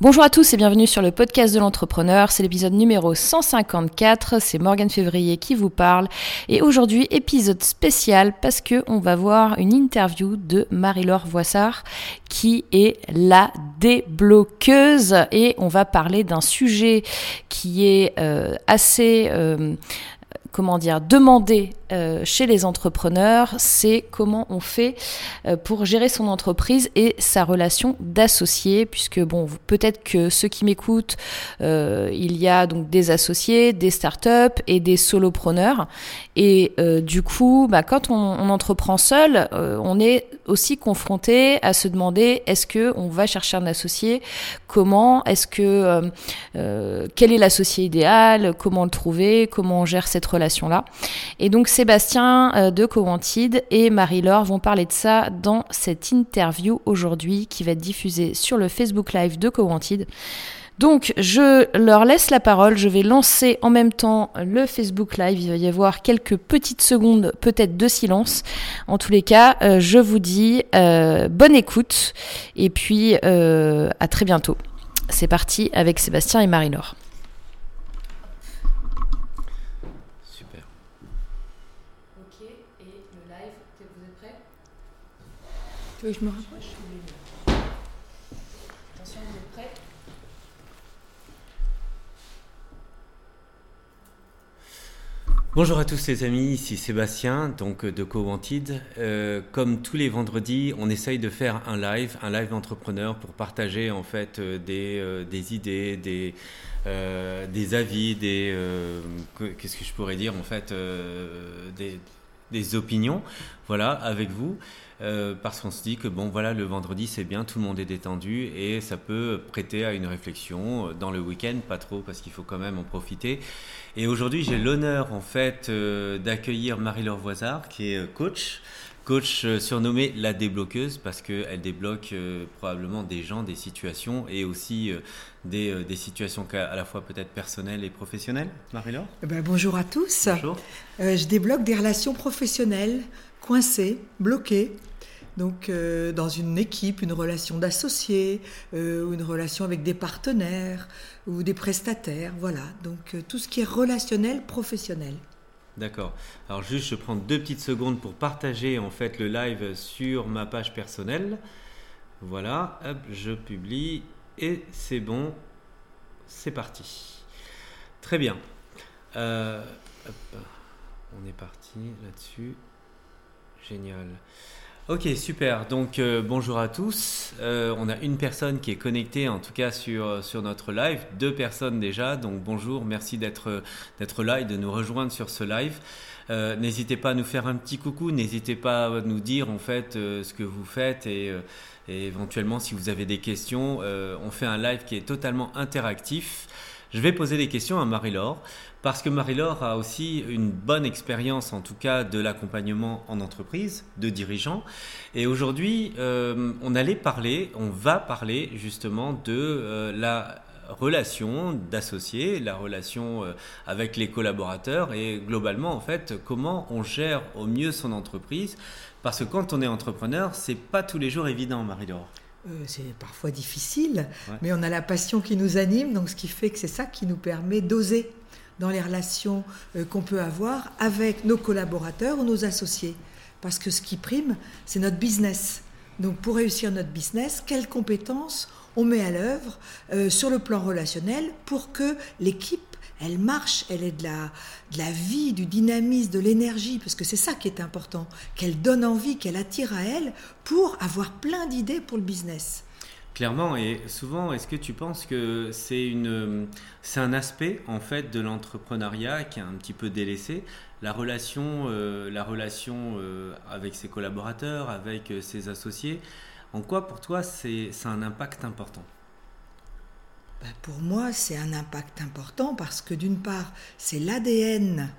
Bonjour à tous et bienvenue sur le podcast de l'entrepreneur. C'est l'épisode numéro 154. C'est Morgane Février qui vous parle. Et aujourd'hui, épisode spécial parce que on va voir une interview de Marie-Laure Voissard qui est la débloqueuse et on va parler d'un sujet qui est euh, assez euh, comment dire, demander euh, chez les entrepreneurs, c'est comment on fait euh, pour gérer son entreprise et sa relation d'associé, puisque bon, peut-être que ceux qui m'écoutent, euh, il y a donc des associés, des startups et des solopreneurs, et du coup, bah, quand on, entreprend seul, on est aussi confronté à se demander est-ce que on va chercher un associé, comment, est-ce que quel est l'associé idéal, comment le trouver, comment on gère cette relation là Et donc Sébastien euh, de Cowantid et Marie-Laure vont parler de ça dans cette interview aujourd'hui qui va être diffusée sur le Facebook Live de Cowantid. Donc, je leur laisse la parole. Je vais lancer en même temps le Facebook Live. Il va y avoir quelques petites secondes, peut-être de silence. En tous les cas, euh, je vous dis euh, bonne écoute et puis à très bientôt. C'est parti avec Sébastien et Marie-Laure. Je me rapproche Attention, vous êtes prêts Bonjour à tous les amis, ici Sébastien, donc de Co-Wanted. Euh, comme tous les vendredis, on essaye de faire un live, un live d'entrepreneur pour partager en fait euh, des, euh, des idées, des, des avis, des qu'est-ce que je pourrais dire en fait, des, des opinions, voilà, avec vous. Euh, parce qu'on se dit que bon voilà le vendredi c'est bien, tout le monde est détendu et ça peut prêter à une réflexion dans le week-end, pas trop parce qu'il faut quand même en profiter. Et aujourd'hui j'ai l'honneur en fait euh, d'accueillir Marie-Laure Voisard qui est euh, coach. Coach surnommée la débloqueuse parce qu'elle débloque probablement des gens, des situations et aussi des, des, situations à la fois peut-être personnelles et professionnelles. Marie-Laure? Eh ben, Bonjour à tous. Bonjour. je débloque des relations professionnelles coincées, bloquées, donc, euh, dans une équipe, une relation d'associés, euh, ou une relation avec des partenaires ou des prestataires, voilà. Donc, euh, tout ce qui est relationnel, professionnel. D'accord. Alors, juste, je prends deux petites secondes pour partager en fait le live sur ma page personnelle. Voilà, hop, je publie et c'est bon, c'est parti. Très bien. on est parti là-dessus. Génial. Ok, super. Donc euh, bonjour à tous. Euh, on a une personne qui est connectée, en tout cas sur, sur notre live. Deux personnes déjà. Donc bonjour, merci d'être là et de nous rejoindre sur ce live. Euh, n'hésitez pas à nous faire un petit coucou. N'hésitez pas à nous dire en fait ce que vous faites et, éventuellement si vous avez des questions. on fait un live qui est totalement interactif. Je vais poser des questions à Marie-Laure parce que Marie-Laure a aussi une bonne expérience, en tout cas, de l'accompagnement en entreprise, de dirigeants. Et aujourd'hui, euh, on allait parler, on va parler justement de euh, la relation d'associés, la relation euh, avec les collaborateurs et globalement, en fait, comment on gère au mieux son entreprise. Parce que quand on est entrepreneur, c'est pas tous les jours évident, Marie-Laure. c'est parfois difficile, mais on a la passion qui nous anime, donc ce qui fait que c'est ça qui nous permet d'oser dans les relations euh, qu'on peut avoir avec nos collaborateurs ou nos associés. Parce que ce qui prime, c'est notre business. Donc pour réussir notre business, quelles compétences on met à l'œuvre euh, sur le plan relationnel pour que l'équipe elle marche, elle ait de la, de la vie, du dynamisme, de l'énergie, parce que c'est ça qui est important, qu'elle donne envie, qu'elle attire à elle pour avoir plein d'idées pour le business. Clairement, et souvent, est-ce que tu penses que c'est une, c'est un aspect en fait de l'entrepreneuriat qui est un petit peu délaissé, la relation, euh, la relation euh, avec ses collaborateurs, avec euh, ses associés. En quoi, pour toi, c'est, c'est un impact important? Bah, Pour moi, c'est un impact important parce que d'une part, c'est l'ADN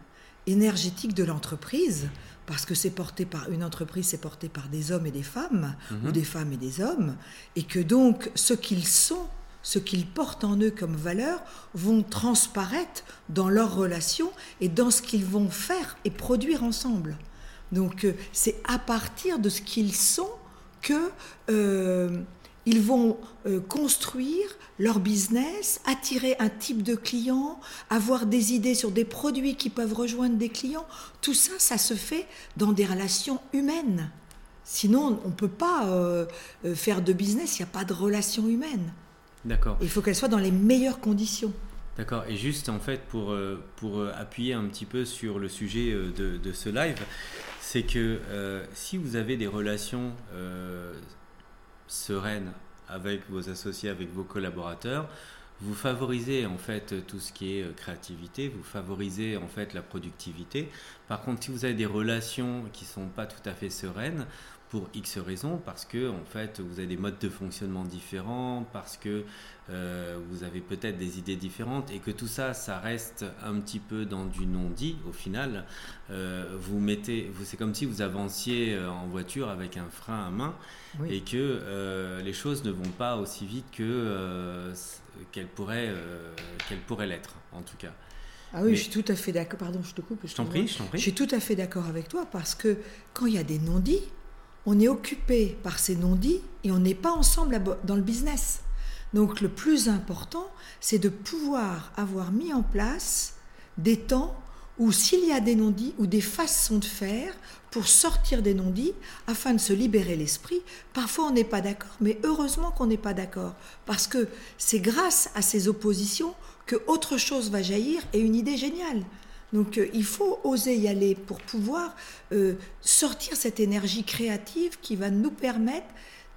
énergétique de l'entreprise parce que c'est porté par une entreprise, c'est porté par des hommes et des femmes, ou mhm. des femmes et des hommes, et que donc ce qu'ils sont, ce qu'ils portent en eux comme valeur, vont transparaître dans leurs relations et dans ce qu'ils vont faire et produire ensemble. Donc euh, c'est à partir de ce qu'ils sont que euh, ils vont euh, construire leur business, attirer un type de client, avoir des idées sur des produits qui peuvent rejoindre des clients. Tout ça, ça se fait dans des relations humaines. Sinon, on ne peut pas euh, euh, faire de business, il n'y a pas de relation humaine. D'accord. Il faut qu'elle soit dans les meilleures conditions. D'accord. Et juste en fait pour, pour appuyer un petit peu sur le sujet de, de ce live, c'est que si vous avez des relations sereines avec vos associés, avec vos collaborateurs, vous favorisez en fait tout ce qui est euh, créativité, vous favorisez en fait la productivité. Par contre, si vous avez des relations qui sont pas tout à fait sereines, pour X raisons, parce que en fait vous avez des modes de fonctionnement différents, parce que euh, vous avez peut-être des idées différentes et que tout ça, ça reste un petit peu dans du non-dit au final. Euh, vous mettez, vous, c'est comme si vous avanciez euh, en voiture avec un frein à main et que les choses ne vont pas aussi vite que qu'elles pourraient, qu'elles pourraient l'être, en tout cas. Ah oui, je suis tout à fait d'accord. Pardon, je te coupe. Je t'en prie, je t'en prie. Je suis tout à fait d'accord avec toi parce que quand il y a des non-dits, on est occupé par ces non-dits et on n'est pas ensemble dans le business. Donc le plus important, c'est de pouvoir avoir mis en place des temps où s'il y a des non-dits ou des façons de faire pour sortir des non-dits afin de se libérer l'esprit, parfois on n'est pas d'accord, mais heureusement qu'on n'est pas d'accord, parce que c'est grâce à ces oppositions que autre chose va jaillir et une idée géniale. Donc euh, il faut oser y aller pour pouvoir euh, sortir cette énergie créative qui va nous permettre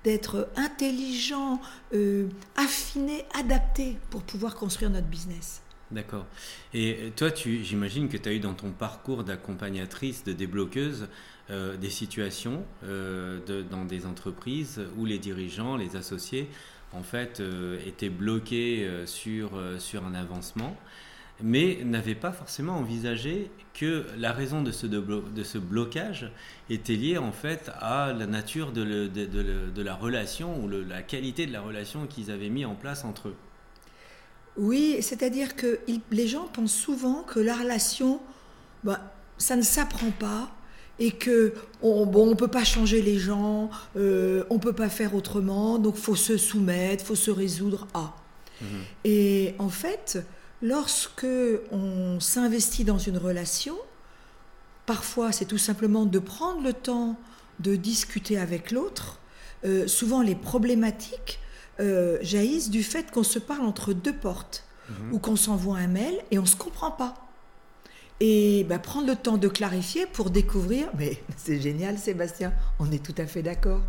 d'être intelligents, euh, affinés, adaptés pour pouvoir construire notre business. D'accord. Et toi, j'imagine que tu as eu dans ton parcours d'accompagnatrice, de débloqueuse, des situations dans des entreprises où les dirigeants, les associés, en fait, étaient bloqués sur, sur un avancement mais n'avait pas forcément envisagé que la raison de ce, de ce blocage était liée en fait à la nature de, de, la relation ou la qualité de la relation qu'ils avaient mis en place entre eux. Oui, c'est-à-dire que les gens pensent souvent que la relation, bah, ça ne s'apprend pas et que on, bon, on peut pas changer les gens, euh, on peut pas faire autrement, donc faut se soumettre, faut se résoudre à. Mmh. Et en fait, Lorsque on s'investit dans une relation, parfois c'est tout simplement de prendre le temps de discuter avec l'autre. Euh, souvent les problématiques euh, jaillissent du fait qu'on se parle entre deux portes mhm. ou qu'on s'envoie un mail et on ne se comprend pas. Et bah, prendre le temps de clarifier pour découvrir, mais c'est génial Sébastien, on est tout à fait d'accord.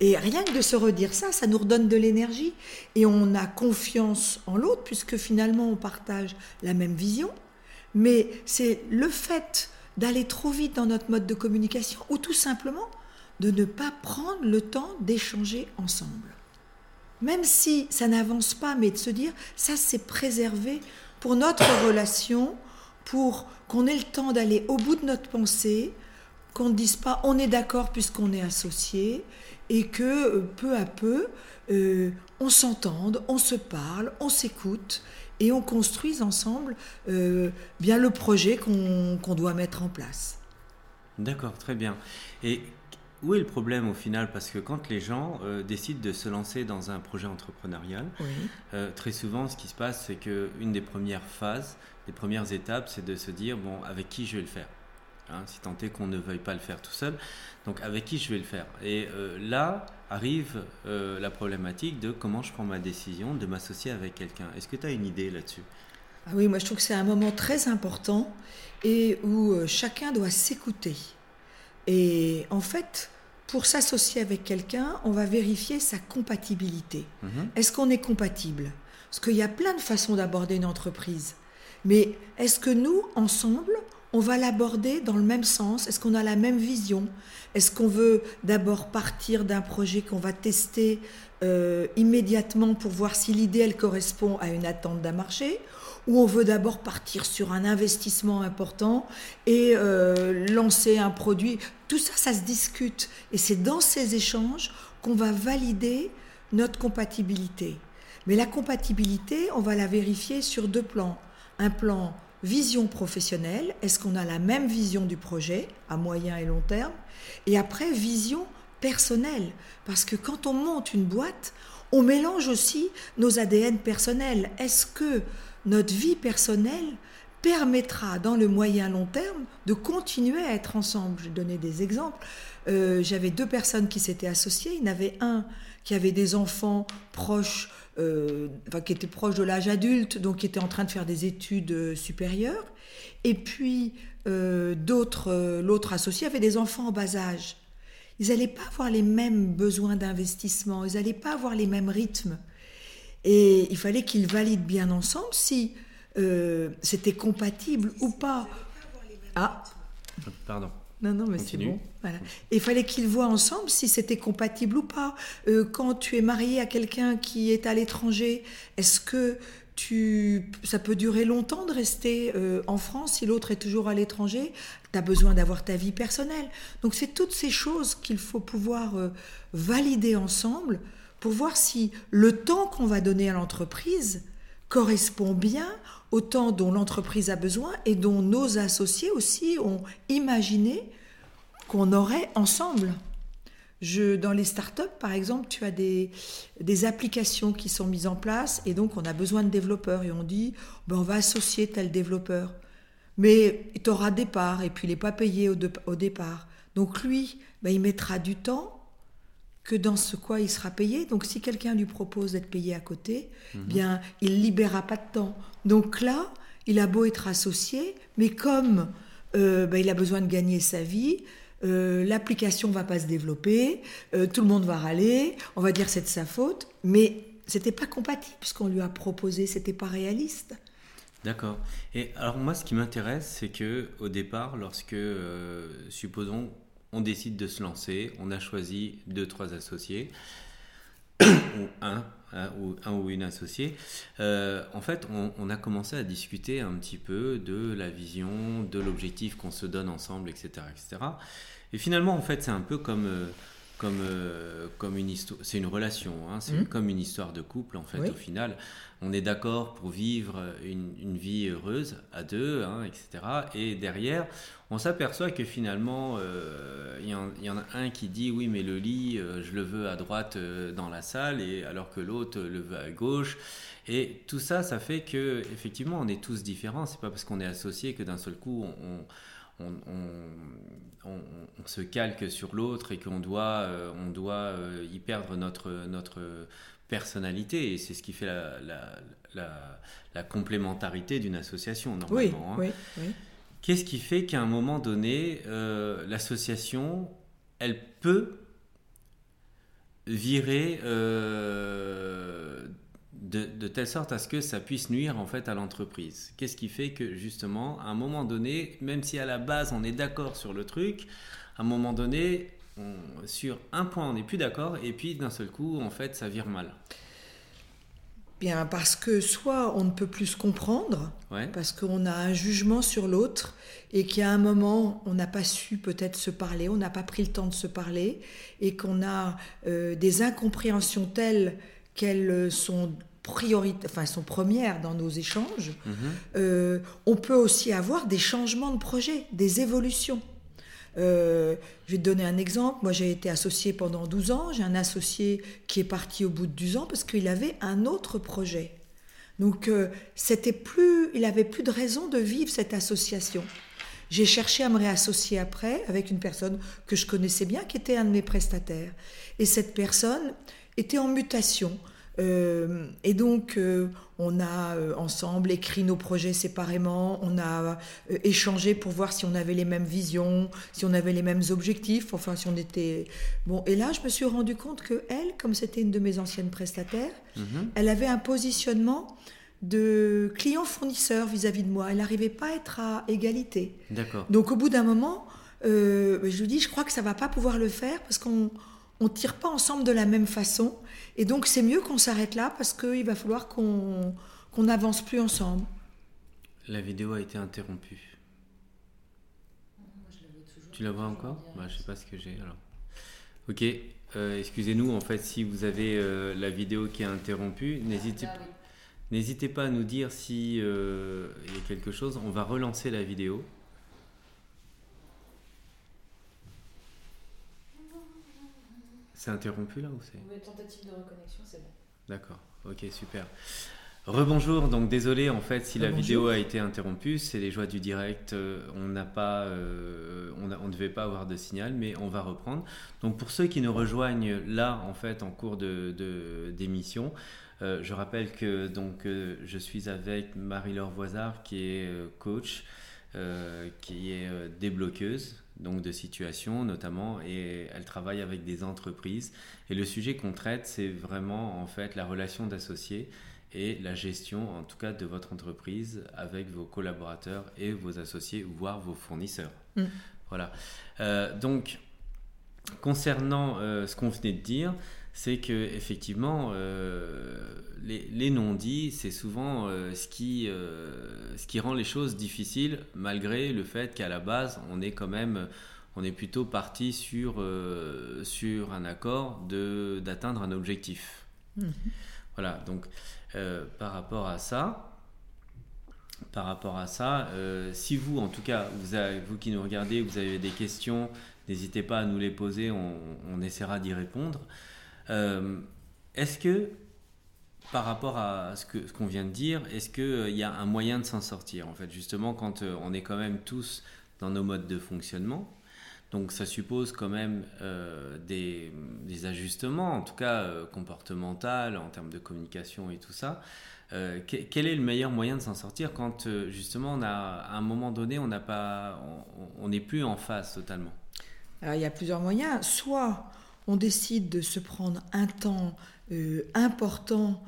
Et rien que de se redire ça, ça nous redonne de l'énergie. Et on a confiance en l'autre, puisque finalement on partage la même vision. Mais c'est le fait d'aller trop vite dans notre mode de communication, ou tout simplement de ne pas prendre le temps d'échanger ensemble. Même si ça n'avance pas, mais de se dire, ça c'est préservé pour notre relation, pour qu'on ait le temps d'aller au bout de notre pensée, qu'on ne dise pas on est d'accord puisqu'on est associé, et que euh, peu à peu, euh, on s'entende, on se parle, on s'écoute et on construise ensemble euh, bien le projet qu'on doit mettre en place. D'accord, très bien. Et où est le problème au final? Parce que quand les gens décident de se lancer dans un projet entrepreneurial, très souvent ce qui se passe, c'est qu'une des premières phases, des premières étapes, c'est de se dire, bon, avec qui je vais le faire? Hein, si tant est qu'on ne veuille pas le faire tout seul. Donc avec qui je vais le faire? Et euh, là arrive euh, la problématique de comment je prends ma décision de m'associer avec quelqu'un. Est-ce que tu as une idée là-dessus? Ah Oui, moi je trouve que c'est un moment très important et où euh, chacun doit s'écouter. Et en fait, pour s'associer avec quelqu'un, on va vérifier sa compatibilité. Mhm. Est-ce qu'on est compatible? Parce qu'il y a plein de façons d'aborder une entreprise. Mais est-ce que nous, ensemble, on va l'aborder dans le même sens? Est-ce qu'on a la même vision? Est-ce qu'on veut d'abord partir d'un projet qu'on va tester euh, immédiatement pour voir si l'idée elle correspond à une attente d'un marché? Ou on veut d'abord partir sur un investissement important et euh, lancer un produit? Tout ça, ça se discute. Et c'est dans ces échanges qu'on va valider notre compatibilité. Mais la compatibilité, on va la vérifier sur deux plans. Un plan vision professionnelle, est-ce qu'on a la même vision du projet à moyen et long terme? Et après, vision personnelle, parce que quand on monte une boîte, On mélange aussi nos ADN personnels. Est-ce que notre vie personnelle permettra dans le moyen long terme de continuer à être ensemble? Je vais donner des exemples. Euh, j'avais deux personnes qui s'étaient associées. Il y en avait un qui avait des enfants proches, euh, enfin, qui étaient proches de l'âge adulte, donc qui était en train de faire des études euh, supérieures. Et puis d'autres, l'autre associé avait des enfants en bas âge. Ils n'allaient pas avoir les mêmes besoins d'investissement, ils n'allaient pas avoir les mêmes rythmes. Et il fallait qu'ils valident bien ensemble si c'était compatible ou pas. Ah, pardon. Non, non, mais c'est bon. Voilà. il fallait qu'ils voient ensemble si c'était compatible ou pas. Euh, quand tu es marié à quelqu'un qui est à l'étranger, est-ce que tu, ça peut durer longtemps de rester euh, en France si l'autre est toujours à l'étranger? Tu as besoin d'avoir ta vie personnelle. Donc c'est toutes ces choses qu'il faut pouvoir euh, valider ensemble pour voir si le temps qu'on va donner à l'entreprise correspond bien au temps dont l'entreprise a besoin et dont nos associés aussi ont imaginé qu'on aurait ensemble. Je, dans les startups, par exemple, tu as des, des, applications qui sont mises en place et donc on a besoin de développeurs et on dit ben on va associer tel développeur. Mais tu auras des parts et puis il n'est pas payé au, au, départ. Donc lui, ben, il mettra du temps que dans ce quoi il sera payé. Donc si quelqu'un lui propose d'être payé à côté, mhm. bien il libérera pas de temps. Donc là, il a beau être associé, mais comme euh, ben, il a besoin de gagner sa vie, euh, l'application va pas se développer, euh, tout le monde va râler, on va dire c'est de sa faute, mais c'était pas compatible ce qu'on lui a proposé, c'était pas réaliste. D'accord. Et alors moi, ce qui m'intéresse, c'est que au départ, lorsque, supposons, on décide de se lancer, on a choisi deux, trois associés, ou un, ou un ou une associée. Euh, en fait, on, a commencé à discuter un petit peu de la vision, de l'objectif qu'on se donne ensemble, etc., etc. Et finalement, en fait, c'est un peu comme euh, comme, euh, comme une histoire, c'est une relation, hein, c'est mmh. comme une histoire de couple en fait. Au final, on est d'accord pour vivre une, une, vie heureuse à deux, hein, etc. Et derrière, on s'aperçoit que finalement, euh, il y, en a un qui dit oui, mais le lit, euh, je le veux à droite dans la salle, et alors que l'autre le veut à gauche. Et tout ça, ça fait que effectivement, on est tous différents. C'est pas parce qu'on est associé que d'un seul coup, on on, se calque sur l'autre et qu'on doit, euh, on doit euh, y perdre notre, notre personnalité. Et c'est ce qui fait la, complémentarité d'une association, normalement. Hein. Qu'est-ce qui fait qu'à un moment donné, euh, l'association, elle peut virer de, telle sorte à ce que ça puisse nuire en fait à l'entreprise. Qu'est-ce qui fait que justement, à un moment donné, même si à la base on est d'accord sur le truc, à un moment donné, sur un point on n'est plus d'accord et puis d'un seul coup, en fait, ça vire mal. Bien, parce que soit on ne peut plus se comprendre, parce qu'on a un jugement sur l'autre, et qu'à un moment, on n'a pas su peut-être se parler, on n'a pas pris le temps de se parler, et qu'on a euh, des incompréhensions telles qu'elles sont priorité, enfin, sont premières dans nos échanges. Mhm. Euh, on peut aussi avoir des changements de projet, des évolutions. Euh, je vais te donner un exemple. Moi, j'ai été associé pendant 12 ans. J'ai un associé qui est parti au bout de 12 ans parce qu'il avait un autre projet. Donc, euh, c'était plus, il avait plus de raison de vivre cette association. J'ai cherché à me réassocier après avec une personne que je connaissais bien, qui était un de mes prestataires. Et cette personne était en mutation. Euh, et donc, euh, on a euh, ensemble écrit nos projets séparément, on a échangé pour voir si on avait les mêmes visions, si on avait les mêmes objectifs, enfin si on était... Bon, et là, je me suis rendu compte que elle, comme c'était une de mes anciennes prestataires, mhm. elle avait un positionnement de client-fournisseur vis-à-vis de moi. Elle n'arrivait pas à être à égalité. D'accord. Donc, au bout d'un moment, je lui dis, je crois que ça va pas pouvoir le faire parce qu'on on tire pas ensemble de la même façon. Et donc, c'est mieux qu'on s'arrête là parce qu'il va falloir qu'on n'avance plus ensemble. La vidéo a été interrompue. tu la vois encore? Bah, Je sais pas ce que j'ai alors. Ok, euh, excusez-nous en fait si vous avez euh, la vidéo qui est interrompue. N'hésitez pas. N'hésitez pas à nous dire si euh, il y a quelque chose. On va relancer la vidéo. C'est interrompu là ou c'est Tentative de reconnexion, c'est bon. D'accord, ok, super. Rebonjour, donc désolé en fait si la vidéo a été interrompue, c'est les joies du direct, euh, on n'a pas, euh, on ne devait pas avoir de signal, mais on va reprendre. Donc pour ceux qui nous rejoignent là en fait en cours de d'émission, euh, je rappelle que donc je suis avec Marie-Laure Voisard qui est coach, qui est débloqueuse donc de situation notamment et elle travaille avec des entreprises et le sujet qu'on traite c'est vraiment en fait la relation d'associés et la gestion, en tout cas, de votre entreprise avec vos collaborateurs et vos associés, voire vos fournisseurs. Mm. Voilà. Euh, donc, concernant euh, ce qu'on venait de dire, c'est que effectivement, euh, les, non-dits, c'est souvent ce, qui, ce qui rend les choses difficiles, malgré le fait qu'à la base, on est quand même, on est plutôt parti sur, sur un accord d'atteindre un objectif. Mm. Voilà, donc euh, par rapport à ça, par rapport à ça, euh, si vous, en tout cas, vous, avez, vous qui nous regardez, vous avez des questions, n'hésitez pas à nous les poser, on, essaiera d'y répondre. Euh, est-ce que, par rapport à ce qu'on qu'on vient de dire, est-ce qu'il y a un moyen de s'en sortir En fait, justement, quand on est quand même tous dans nos modes de fonctionnement, donc ça suppose quand même euh, des, ajustements, en tout cas euh, comportementaux, en termes de communication et tout ça. Euh, quel est le meilleur moyen de s'en sortir quand justement on a, à un moment donné on pas, on n'est plus en face totalement? Il y a plusieurs moyens. Soit on décide de se prendre un temps important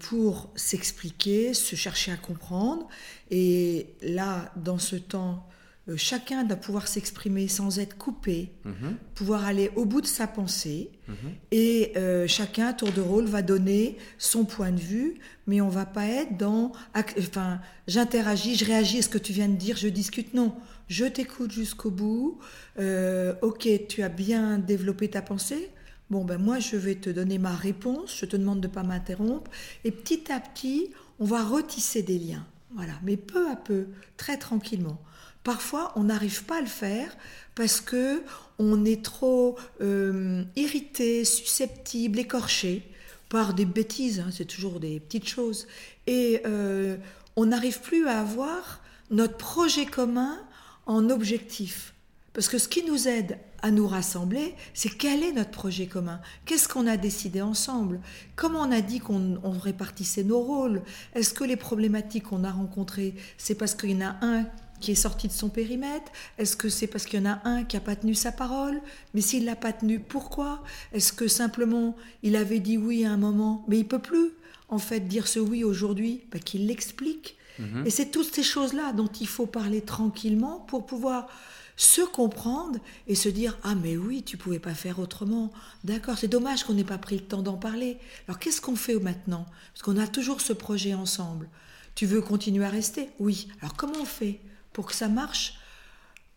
pour s'expliquer, se chercher à comprendre. Et là, dans ce temps, euh, chacun doit pouvoir s'exprimer sans être coupé, mhm. pouvoir aller au bout de sa pensée, mhm. et euh, chacun, tour de rôle, va donner son point de vue, mais on va pas être dans, enfin, j'interagis, je réagis à ce que tu viens de dire, je discute, non, je t'écoute jusqu'au bout, euh, ok, tu as bien développé ta pensée, bon ben moi je vais te donner ma réponse, je te demande de pas m'interrompre, et petit à petit, on va retisser des liens, voilà, mais peu à peu, très tranquillement. Parfois, on n'arrive pas à le faire parce que on est trop euh, irrité, susceptible, écorché par des bêtises. Hein, c'est toujours des petites choses, et euh, on n'arrive plus à avoir notre projet commun en objectif. Parce que ce qui nous aide à nous rassembler, c'est quel est notre projet commun. Qu'est-ce qu'on a décidé ensemble? Comment on a dit qu'on répartissait nos rôles? Est-ce que les problématiques qu'on a rencontrées, c'est parce qu'il y en a un qui est sorti de son périmètre? Est-ce que c'est parce qu'il y en a un qui n'a pas tenu sa parole? Mais s'il l'a pas tenu, pourquoi? Est-ce que simplement il avait dit oui à un moment, mais il peut plus en fait dire ce oui aujourd'hui? Bah, Qu'il l'explique. Mhm. Et c'est toutes ces choses-là dont il faut parler tranquillement pour pouvoir se comprendre et se dire ah mais oui tu pouvais pas faire autrement. D'accord c'est dommage qu'on n'ait pas pris le temps d'en parler. Alors qu'est-ce qu'on fait maintenant? Parce qu'on a toujours ce projet ensemble. Tu veux continuer à rester? Oui. Alors comment on fait pour que ça marche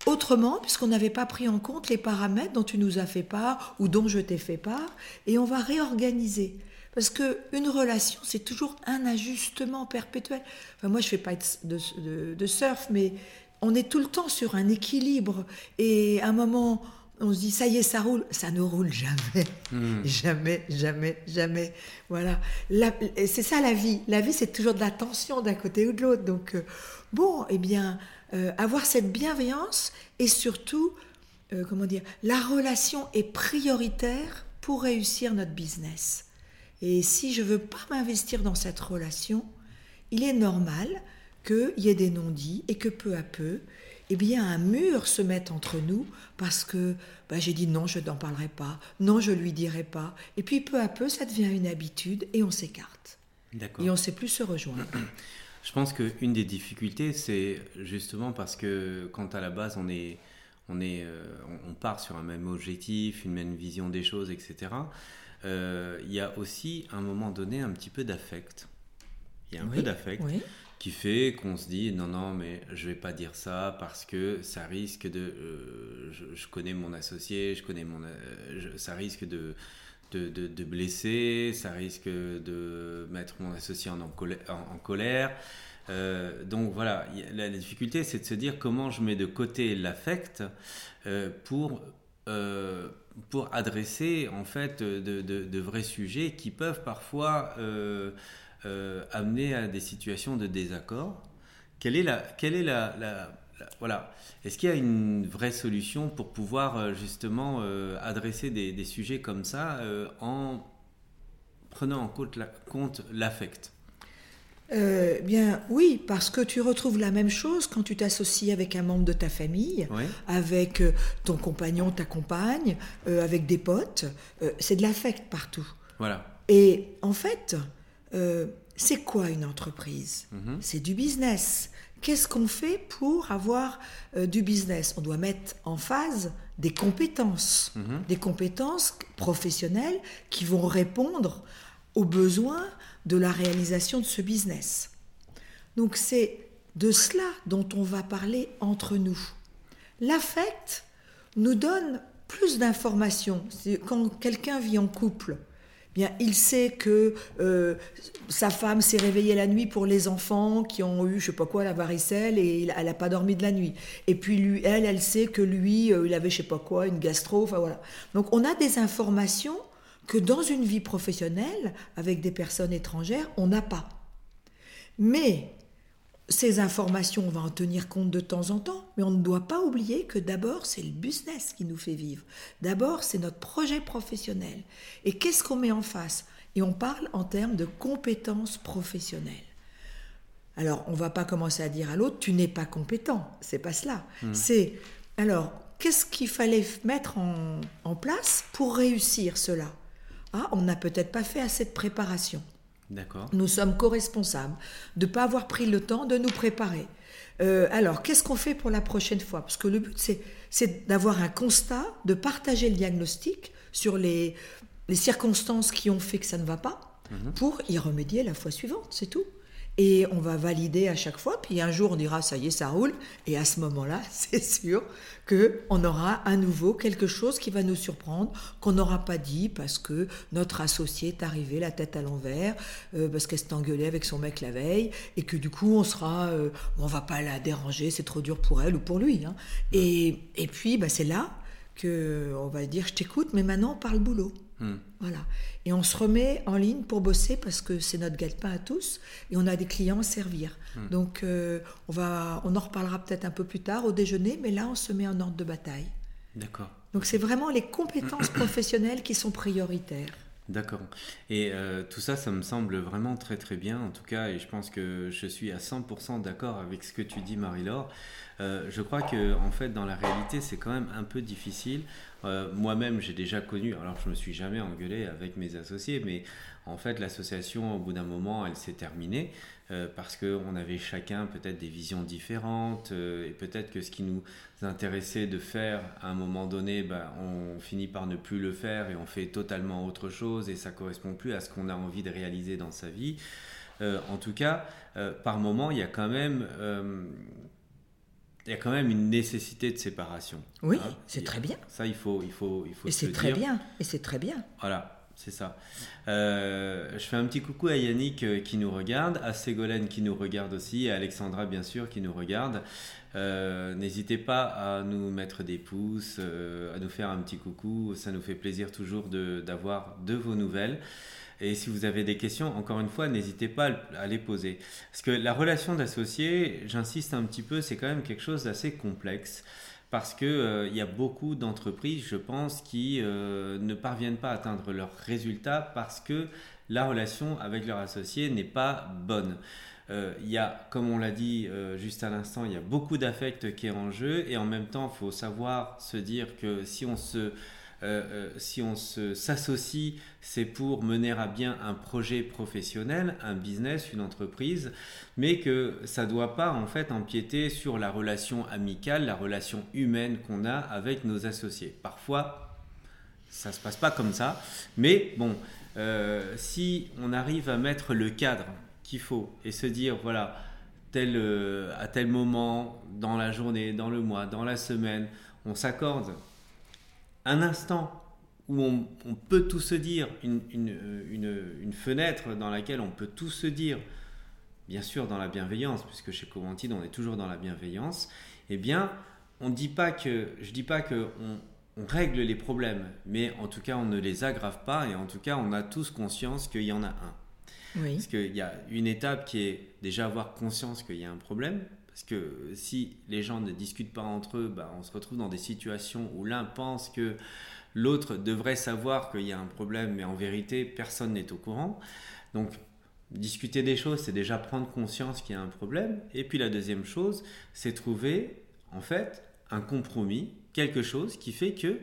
autrement, puisqu'on n'avait pas pris en compte les paramètres dont tu nous as fait part ou dont je t'ai fait part, et on va réorganiser. Parce que une relation, c'est toujours un ajustement perpétuel. Enfin, moi, je fais pas de, surf, mais on est tout le temps sur un équilibre. Et à un moment, on se dit ça y est, ça roule. Ça ne roule jamais, hmm. jamais, jamais, jamais. Voilà. C'est ça la vie. La vie, c'est toujours de la tension d'un côté ou de l'autre. Donc, euh, bon, eh bien, euh, avoir cette bienveillance et surtout, euh, comment dire, la relation est prioritaire pour réussir notre business. Et si je veux pas m'investir dans cette relation, il est normal qu'il y ait des non-dits et que peu à peu, eh bien, un mur se mette entre nous parce que bah, j'ai dit non, je n'en parlerai pas, non, je lui dirai pas. Et puis peu à peu, ça devient une habitude et on s'écarte. Et on ne sait plus se rejoindre. Je pense qu'une des difficultés, c'est justement parce que quand à la base on est, on, est, euh, on part sur un même objectif, une même vision des choses, etc., il y a aussi à un moment donné un petit peu d'affect. Il y a un peu d'affect qui fait qu'on se dit non, non, mais je vais pas dire ça parce que ça risque de. Euh, je, connais mon associé, je connais mon. ça risque de de, blesser, ça risque de mettre mon associé en, en, colère. Euh, donc voilà, la, difficulté c'est de se dire comment je mets de côté l'affect euh, pour adresser en fait de, vrais sujets qui peuvent parfois amener à des situations de désaccord. Quelle est la, quelle est la, voilà. Est-ce qu'il y a une vraie solution pour pouvoir justement adresser des, sujets comme ça en prenant en compte l'affect? Euh, bien oui, parce que tu retrouves la même chose quand tu t'associes avec un membre de ta famille, avec euh, ton compagnon, ta compagne, euh, avec des potes. c'est de l'affect partout. Voilà. Et en fait, c'est quoi une entreprise? Mhm. C'est du business. Qu'est-ce qu'on fait pour avoir du business? On doit mettre en phase des compétences, mhm. des compétences professionnelles qui vont répondre aux besoins de la réalisation de ce business. Donc c'est de cela dont on va parler entre nous. L'affect nous donne plus d'informations. Quand quelqu'un vit en couple, bien, il sait que euh, sa femme s'est réveillée la nuit pour les enfants qui ont eu, je sais pas quoi, la varicelle et elle n'a pas dormi de la nuit. Et puis lui, elle, elle sait que lui, euh, il avait, je sais pas quoi, une gastro. Enfin voilà. Donc on a des informations que dans une vie professionnelle, avec des personnes étrangères, on n'a pas. Mais ces informations, on va en tenir compte de temps en temps, mais on ne doit pas oublier que d'abord, c'est le business qui nous fait vivre. D'abord, c'est notre projet professionnel. Et qu'est-ce qu'on met en face? Et on parle en termes de compétences professionnelles. Alors, on ne va pas commencer à dire à l'autre, tu n'es pas compétent. C'est pas cela. Hmm. C'est, alors, qu'est-ce qu'il fallait mettre en place pour réussir cela? Ah, on n'a peut-être pas fait assez de préparation. D'accord. Nous sommes co-responsables de ne pas avoir pris le temps de nous préparer. Euh, alors, qu'est-ce qu'on fait pour la prochaine fois? Parce que le but, c'est d'avoir un constat, de partager le diagnostic sur les, circonstances qui ont fait que ça ne va pas, mhm. pour y remédier la fois suivante, c'est tout et on va valider à chaque fois. Puis un jour, on dira ça y est, ça roule. Et à ce moment-là, c'est sûr que on aura à nouveau quelque chose qui va nous surprendre, qu'on n'aura pas dit parce que notre associé est arrivé la tête à l'envers, euh, parce qu'elle s'est engueulée avec son mec la veille, et que du coup, on sera, euh, on va pas la déranger, c'est trop dur pour elle ou pour lui. Hein. Et, et puis, bah, c'est là que on va dire, je t'écoute, mais maintenant, on parle boulot. Hmm. Voilà. Et on se remet en ligne pour bosser parce que c'est notre gagne-pain à tous et on a des clients à servir. Hmm. Donc euh, on, va, on en reparlera peut-être un peu plus tard au déjeuner, mais là on se met en ordre de bataille. D'accord. Donc c'est vraiment les compétences professionnelles qui sont prioritaires. D'accord. Et euh, tout ça, ça me semble vraiment très très bien en tout cas, et je pense que je suis à 100% d'accord avec ce que tu dis, Marie-Laure. Euh, je crois que en fait, dans la réalité, c'est quand même un peu difficile. Euh, moi-même, j'ai déjà connu, alors je me suis jamais engueulé avec mes associés, mais en fait, l'association, au bout d'un moment, elle s'est terminée euh, parce qu'on avait chacun peut-être des visions différentes et peut-être que ce qui nous intéressait de faire à un moment donné, ben, on finit par ne plus le faire et on fait totalement autre chose et ça correspond plus à ce qu'on a envie de réaliser dans sa vie. en tout cas, par moment, il y a quand même il y a quand même une nécessité de séparation. Oui, hein. c'est très bien. Ça, il faut, il faut, il faut. Et c'est très bien. Et c'est très bien. Voilà, c'est ça. Euh, je fais un petit coucou à Yannick euh, qui nous regarde, à Ségolène qui nous regarde aussi, à Alexandra bien sûr qui nous regarde. Euh, n'hésitez pas à nous mettre des pouces, à nous faire un petit coucou. Ça nous fait plaisir toujours d'avoir de, de vos nouvelles. Et si vous avez des questions, encore une fois, n'hésitez pas à les poser. Parce que la relation d'associé, j'insiste un petit peu, c'est quand même quelque chose d'assez complexe. Parce qu'il euh, y a beaucoup d'entreprises, je pense, qui euh, ne parviennent pas à atteindre leurs résultats parce que la relation avec leur associé n'est pas bonne. Euh, il y a, comme on l'a dit juste à l'instant, il y a beaucoup d'affect qui est en jeu et en même temps, il faut savoir se dire que si on se euh, euh, si on s'associe, c'est pour mener à bien un projet professionnel, un business, une entreprise, mais que ça ne doit pas en fait empiéter sur la relation amicale, la relation humaine qu'on a avec nos associés. Parfois, ça se passe pas comme ça, mais bon, euh, si on arrive à mettre le cadre qu'il faut et se dire, voilà, à tel moment, dans la journée, dans le mois, dans la semaine, on s'accorde un instant où on, peut tout se dire, une, une, fenêtre dans laquelle on peut tout se dire, bien sûr dans la bienveillance, puisque chez Coventine on est toujours dans la bienveillance, eh bien, on dit pas que, je dis pas que on règle les problèmes, mais en tout cas, on ne les aggrave pas et en tout cas, on a tous conscience qu'il y en a un. Oui. Parce qu'il y a une étape qui est déjà avoir conscience qu'il y a un problème. Parce que si les gens ne discutent pas entre eux, bah, on se retrouve dans des situations où l'un pense que l'autre devrait savoir qu'il y a un problème, mais en vérité, personne n'est au courant. Donc, discuter des choses, c'est déjà prendre conscience qu'il y a un problème. Et puis la deuxième chose, c'est trouver, en fait, un compromis, quelque chose qui fait que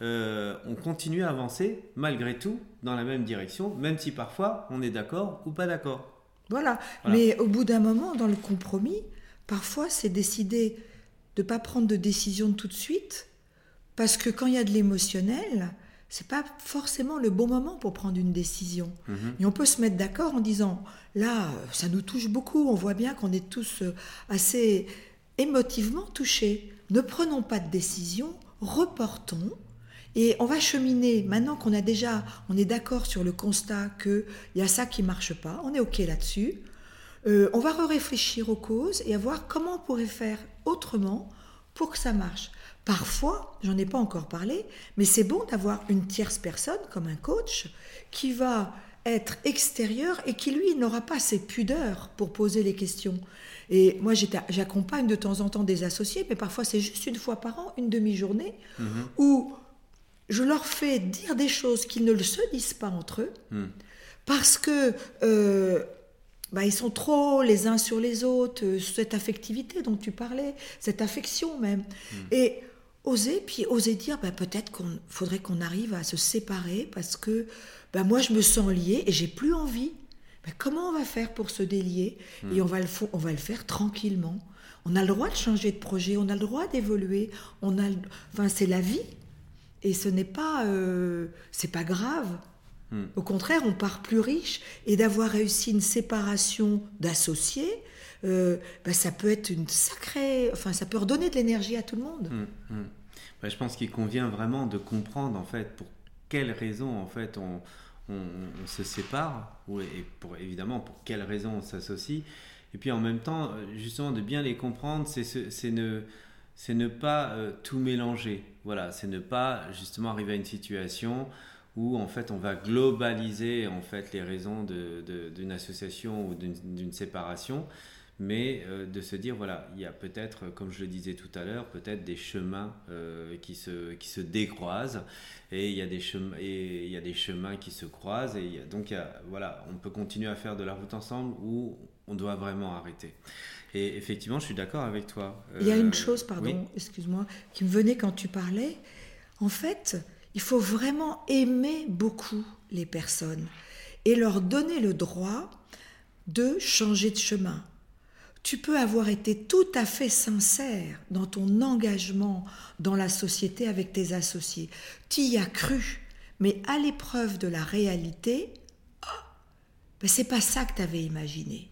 euh, on continue à avancer malgré tout dans la même direction, même si parfois on est d'accord ou pas d'accord. Voilà. Mais au bout d'un moment, dans le compromis, parfois c'est décider de ne pas prendre de décision tout de suite, parce que quand il y a de l'émotionnel, c'est pas forcément le bon moment pour prendre une décision. Mhm. Et on peut se mettre d'accord en disant là, ça nous touche beaucoup, on voit bien qu'on est tous euh, assez émotivement touchés. Ne prenons pas de décision, reportons et on va cheminer. Maintenant qu'on a déjà, on est d'accord sur le constat qu'il y a ça qui marche pas, on est ok là-dessus. Euh, on va réfléchir aux causes et à voir comment on pourrait faire autrement pour que ça marche. Parfois, j'en ai pas encore parlé, mais c'est bon d'avoir une tierce personne comme un coach qui va être extérieur et qui lui n'aura pas ses pudeurs pour poser les questions. Et moi, j'accompagne de temps en temps des associés, mais parfois c'est juste une fois par an, une demi-journée, Mhm. où je leur fais dire des choses qu'ils ne se disent pas entre eux, Mhm. parce que euh, bah, ils sont trop les uns sur les autres, euh, cette affectivité dont tu parlais, cette affection même. Et oser, puis oser dire, bah, peut-être qu'on faudrait qu'on arrive à se séparer parce que bah, moi je me sens liée et j'ai plus envie. Bah, comment on va faire pour se délier Et on va, le, fo- on va le faire tranquillement. On a le droit de changer de projet, on a le droit d'évoluer, on a, le- enfin c'est la vie. Et ce n'est pas, euh, c'est pas grave. Hmm. Au contraire, on part plus riche et d'avoir réussi une séparation d'associés, euh, bah, ça peut être une sacrée, enfin ça peut redonner de l'énergie à tout le monde. Hum, hum. Bah, je pense qu'il convient vraiment de comprendre en fait pour quelles raisons en fait on, on- on se sépare ou, et pour évidemment pour quelles raisons on s'associe et puis en même temps justement de bien les comprendre c'est ce- c'est ne c'est ne pas euh, tout mélanger voilà c'est ne pas justement arriver à une situation où en fait on va globaliser en fait les raisons d'une association ou d'une séparation. Mais euh, de se dire voilà il y a peut-être comme je le disais tout à l'heure peut-être des chemins euh, qui se qui se décroisent. Et il y a des chemins et il y a des chemins qui se croisent. Et il y a- donc il y a- voilà on peut continuer à faire de la route ensemble ou on doit vraiment arrêter. Et effectivement je suis d'accord avec toi. Il y a Euh, une chose, pardon, oui. excuse-moi, qui me venait quand tu parlais. En fait, il faut vraiment aimer beaucoup les personnes et leur donner le droit de changer de chemin. Tu peux avoir été tout à fait sincère dans ton engagement dans la société avec tes associés. Tu y as cru, mais à l'épreuve de la réalité, ah, ben c'est pas ça que tu avais imaginé.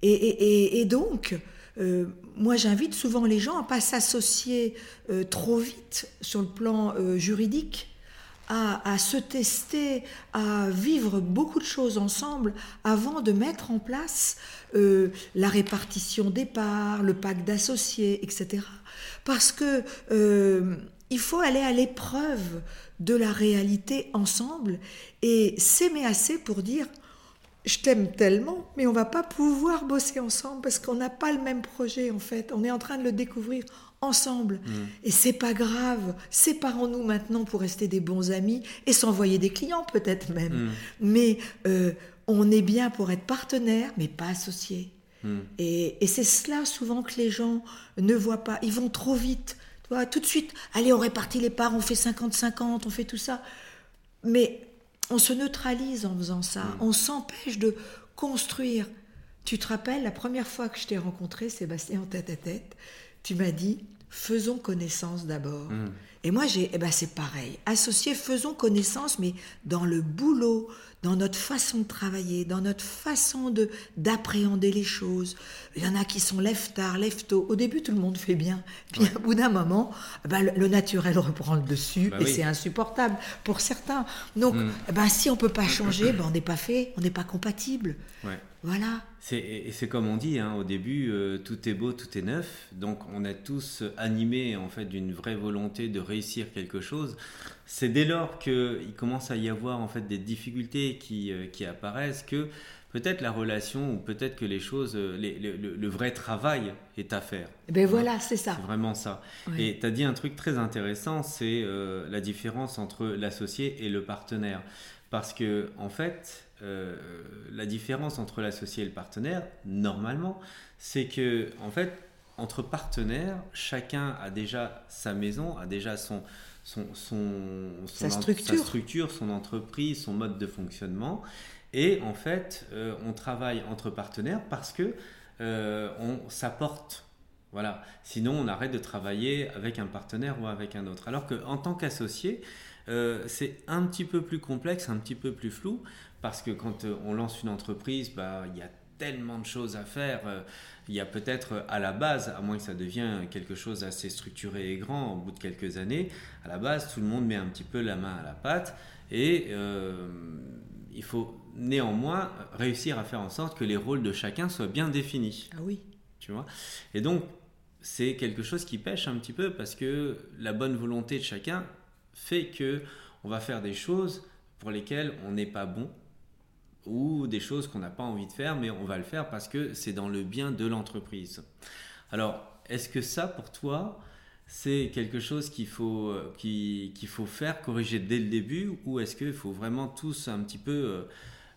Et, et- et- et donc, euh, moi j'invite souvent les gens à pas s'associer euh, trop vite sur le plan euh, juridique, à, à se tester, à vivre beaucoup de choses ensemble avant de mettre en place la répartition des parts, le pacte d'associés, etc. Parce que il faut aller à l'épreuve de la réalité ensemble et s'aimer assez pour dire je t'aime tellement, mais on va pas pouvoir bosser ensemble parce qu'on n'a pas le même projet en fait. On est en train de le découvrir ensemble. Et c'est pas grave. Séparons-nous maintenant pour rester des bons amis et s'envoyer des clients peut-être même. Mm. Mais euh, on est bien pour être partenaire, mais pas associé. hum. Et, et c'est cela souvent que les gens ne voient pas. Ils vont trop vite. Tu vois, tout de suite, allez, on répartit les parts, on fait 50-50, on fait tout ça. Mais on se neutralise en faisant ça. On s'empêche de construire. Tu te rappelles, la première fois que je t'ai rencontré, Sébastien, en tête à tête, tu m'as dit, faisons connaissance d'abord. Hum. Et moi, j'ai, eh ben, c'est pareil. Associés, faisons connaissance, mais dans le boulot, dans notre façon de travailler, dans notre façon de d'appréhender les choses. Il y en a qui sont lève tard, lève tôt. Au début, tout le monde fait bien. Puis, au bout d'un moment, eh ben, le, le naturel reprend le dessus Bah et oui. c'est insupportable pour certains. Donc, Mm. eh ben, si on peut pas changer, ben, on n'est pas fait, on n'est pas compatible. Ouais. Voilà. C'est- Et c'est comme on dit, hein, au début, euh, tout est beau, tout est neuf. Donc on est tous animés en fait d'une vraie volonté de réussir quelque chose, c'est dès lors qu'il commence à y avoir en fait des difficultés qui, qui apparaissent que peut-être la relation ou peut-être que les choses, euh, le, vrai travail est à faire. Eh ben voilà, c'est ça. C'est vraiment ça. Et tu as dit un truc très intéressant, c'est euh, la différence entre l'associé et le partenaire. Parce que, en fait, euh, la différence entre l'associé et le partenaire, normalement, c'est que, en fait, entre partenaires, chacun a déjà sa maison, a déjà son, son, sa, structure. sa structure, son entreprise, son mode de fonctionnement. Et en fait, euh, on travaille entre partenaires parce que euh, on s'apporte. Voilà. Sinon, on arrête de travailler avec un partenaire ou avec un autre. Alors qu'en tant qu'associé, euh, c'est un petit peu plus complexe, un petit peu plus flou, parce que quand on lance une entreprise, bah, il y a tellement de choses à faire. Il y a peut-être à la base, à moins que ça devienne quelque chose assez structuré et grand au bout de quelques années, à la base, tout le monde met un petit peu la main à la pâte et il faut néanmoins réussir à faire en sorte que les rôles de chacun soient bien définis. Ah oui. Tu vois? Et donc, c'est quelque chose qui pêche un petit peu parce que la bonne volonté de chacun fait que on va faire des choses pour lesquelles on n'est pas bon ou des choses qu'on n'a pas envie de faire, mais on va le faire parce que c'est dans le bien de l'entreprise. Alors, est-ce que ça, pour toi, c'est quelque chose qu'il faut, qu'il faut faire, corriger dès le début, ou est-ce qu'il faut vraiment tous un petit peu... Euh,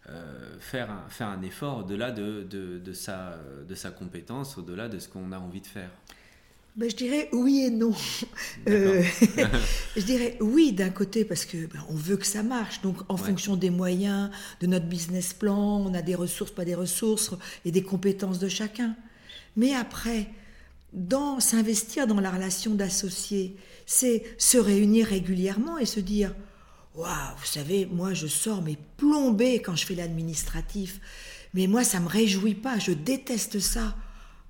euh, faire, un, faire un effort au-delà de, de, de, sa, de sa compétence, au-delà de ce qu'on a envie de faire? Ben, je dirais oui et non. Euh, je dirais oui d'un côté parce que ben, on veut que ça marche. Donc en fonction des moyens, de notre business plan, on a des ressources, pas des ressources, et des compétences de chacun. Mais après, dans s'investir dans la relation d'associés, c'est se réunir régulièrement et se dire Waouh, vous savez, moi je sors mais plombé quand je fais l'administratif. Mais moi ça me réjouit pas, je déteste ça.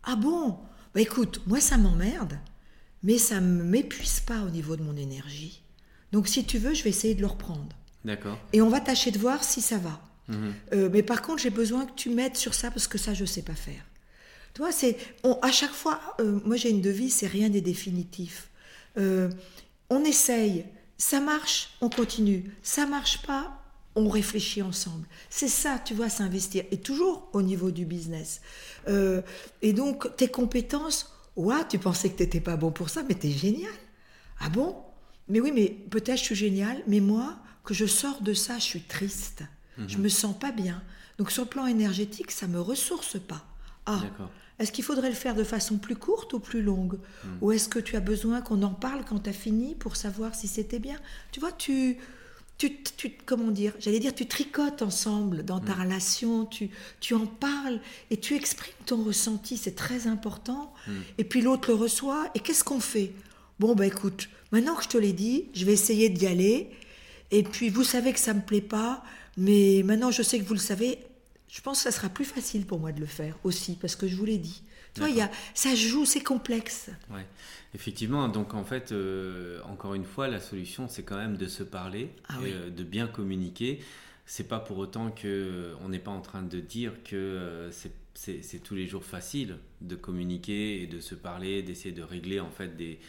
Ah bon? Bah écoute, moi ça m'emmerde, mais ça ne m'épuise pas au niveau de mon énergie. Donc si tu veux, je vais essayer de le reprendre. D'accord. Et on va tâcher de voir si ça va. Mhm. Euh, mais par contre, j'ai besoin que tu m'aides sur ça parce que ça, je ne sais pas faire. Tu vois, c'est à chaque fois, euh, moi j'ai une devise, c'est rien n'est définitif. Euh, on essaye, ça marche, on continue. Ça marche pas, on réfléchit ensemble. C'est ça, tu vois, s'investir. Et toujours au niveau du business. Euh, et donc, tes compétences, ouais, tu pensais que tu n'étais pas bon pour ça, mais tu es génial. Ah bon? Mais oui, mais peut-être je suis génial, mais moi, que je sors de ça, je suis triste. Je mhm. me sens pas bien. Donc, sur le plan énergétique, ça me ressource pas. Ah, est-ce qu'il faudrait le faire de façon plus courte ou plus longue? Hmm. Ou est-ce que tu as besoin qu'on en parle quand tu as fini pour savoir si c'était bien? Tu vois, tu, tu, tu, comment dire J'allais dire, tu tricotes ensemble dans ta hmm. relation, tu, tu en parles et tu exprimes ton ressenti, c'est très important. Hmm. Et puis l'autre le reçoit. Et qu'est-ce qu'on fait? Bon, bah écoute, maintenant que je te l'ai dit, je vais essayer d'y aller. Et puis vous savez que ça me plaît pas, mais maintenant je sais que vous le savez, je pense que ça sera plus facile pour moi de le faire aussi, parce que je vous l'ai dit. Tu vois, y a, ça joue, c'est complexe. Ouais. Effectivement, donc en fait, euh, encore une fois, la solution, c'est quand même de se parler, ah euh, de bien communiquer. C'est pas pour autant que euh, on n'est pas en train de dire que c'est tous les jours facile de communiquer et de se parler, d'essayer de régler en fait des,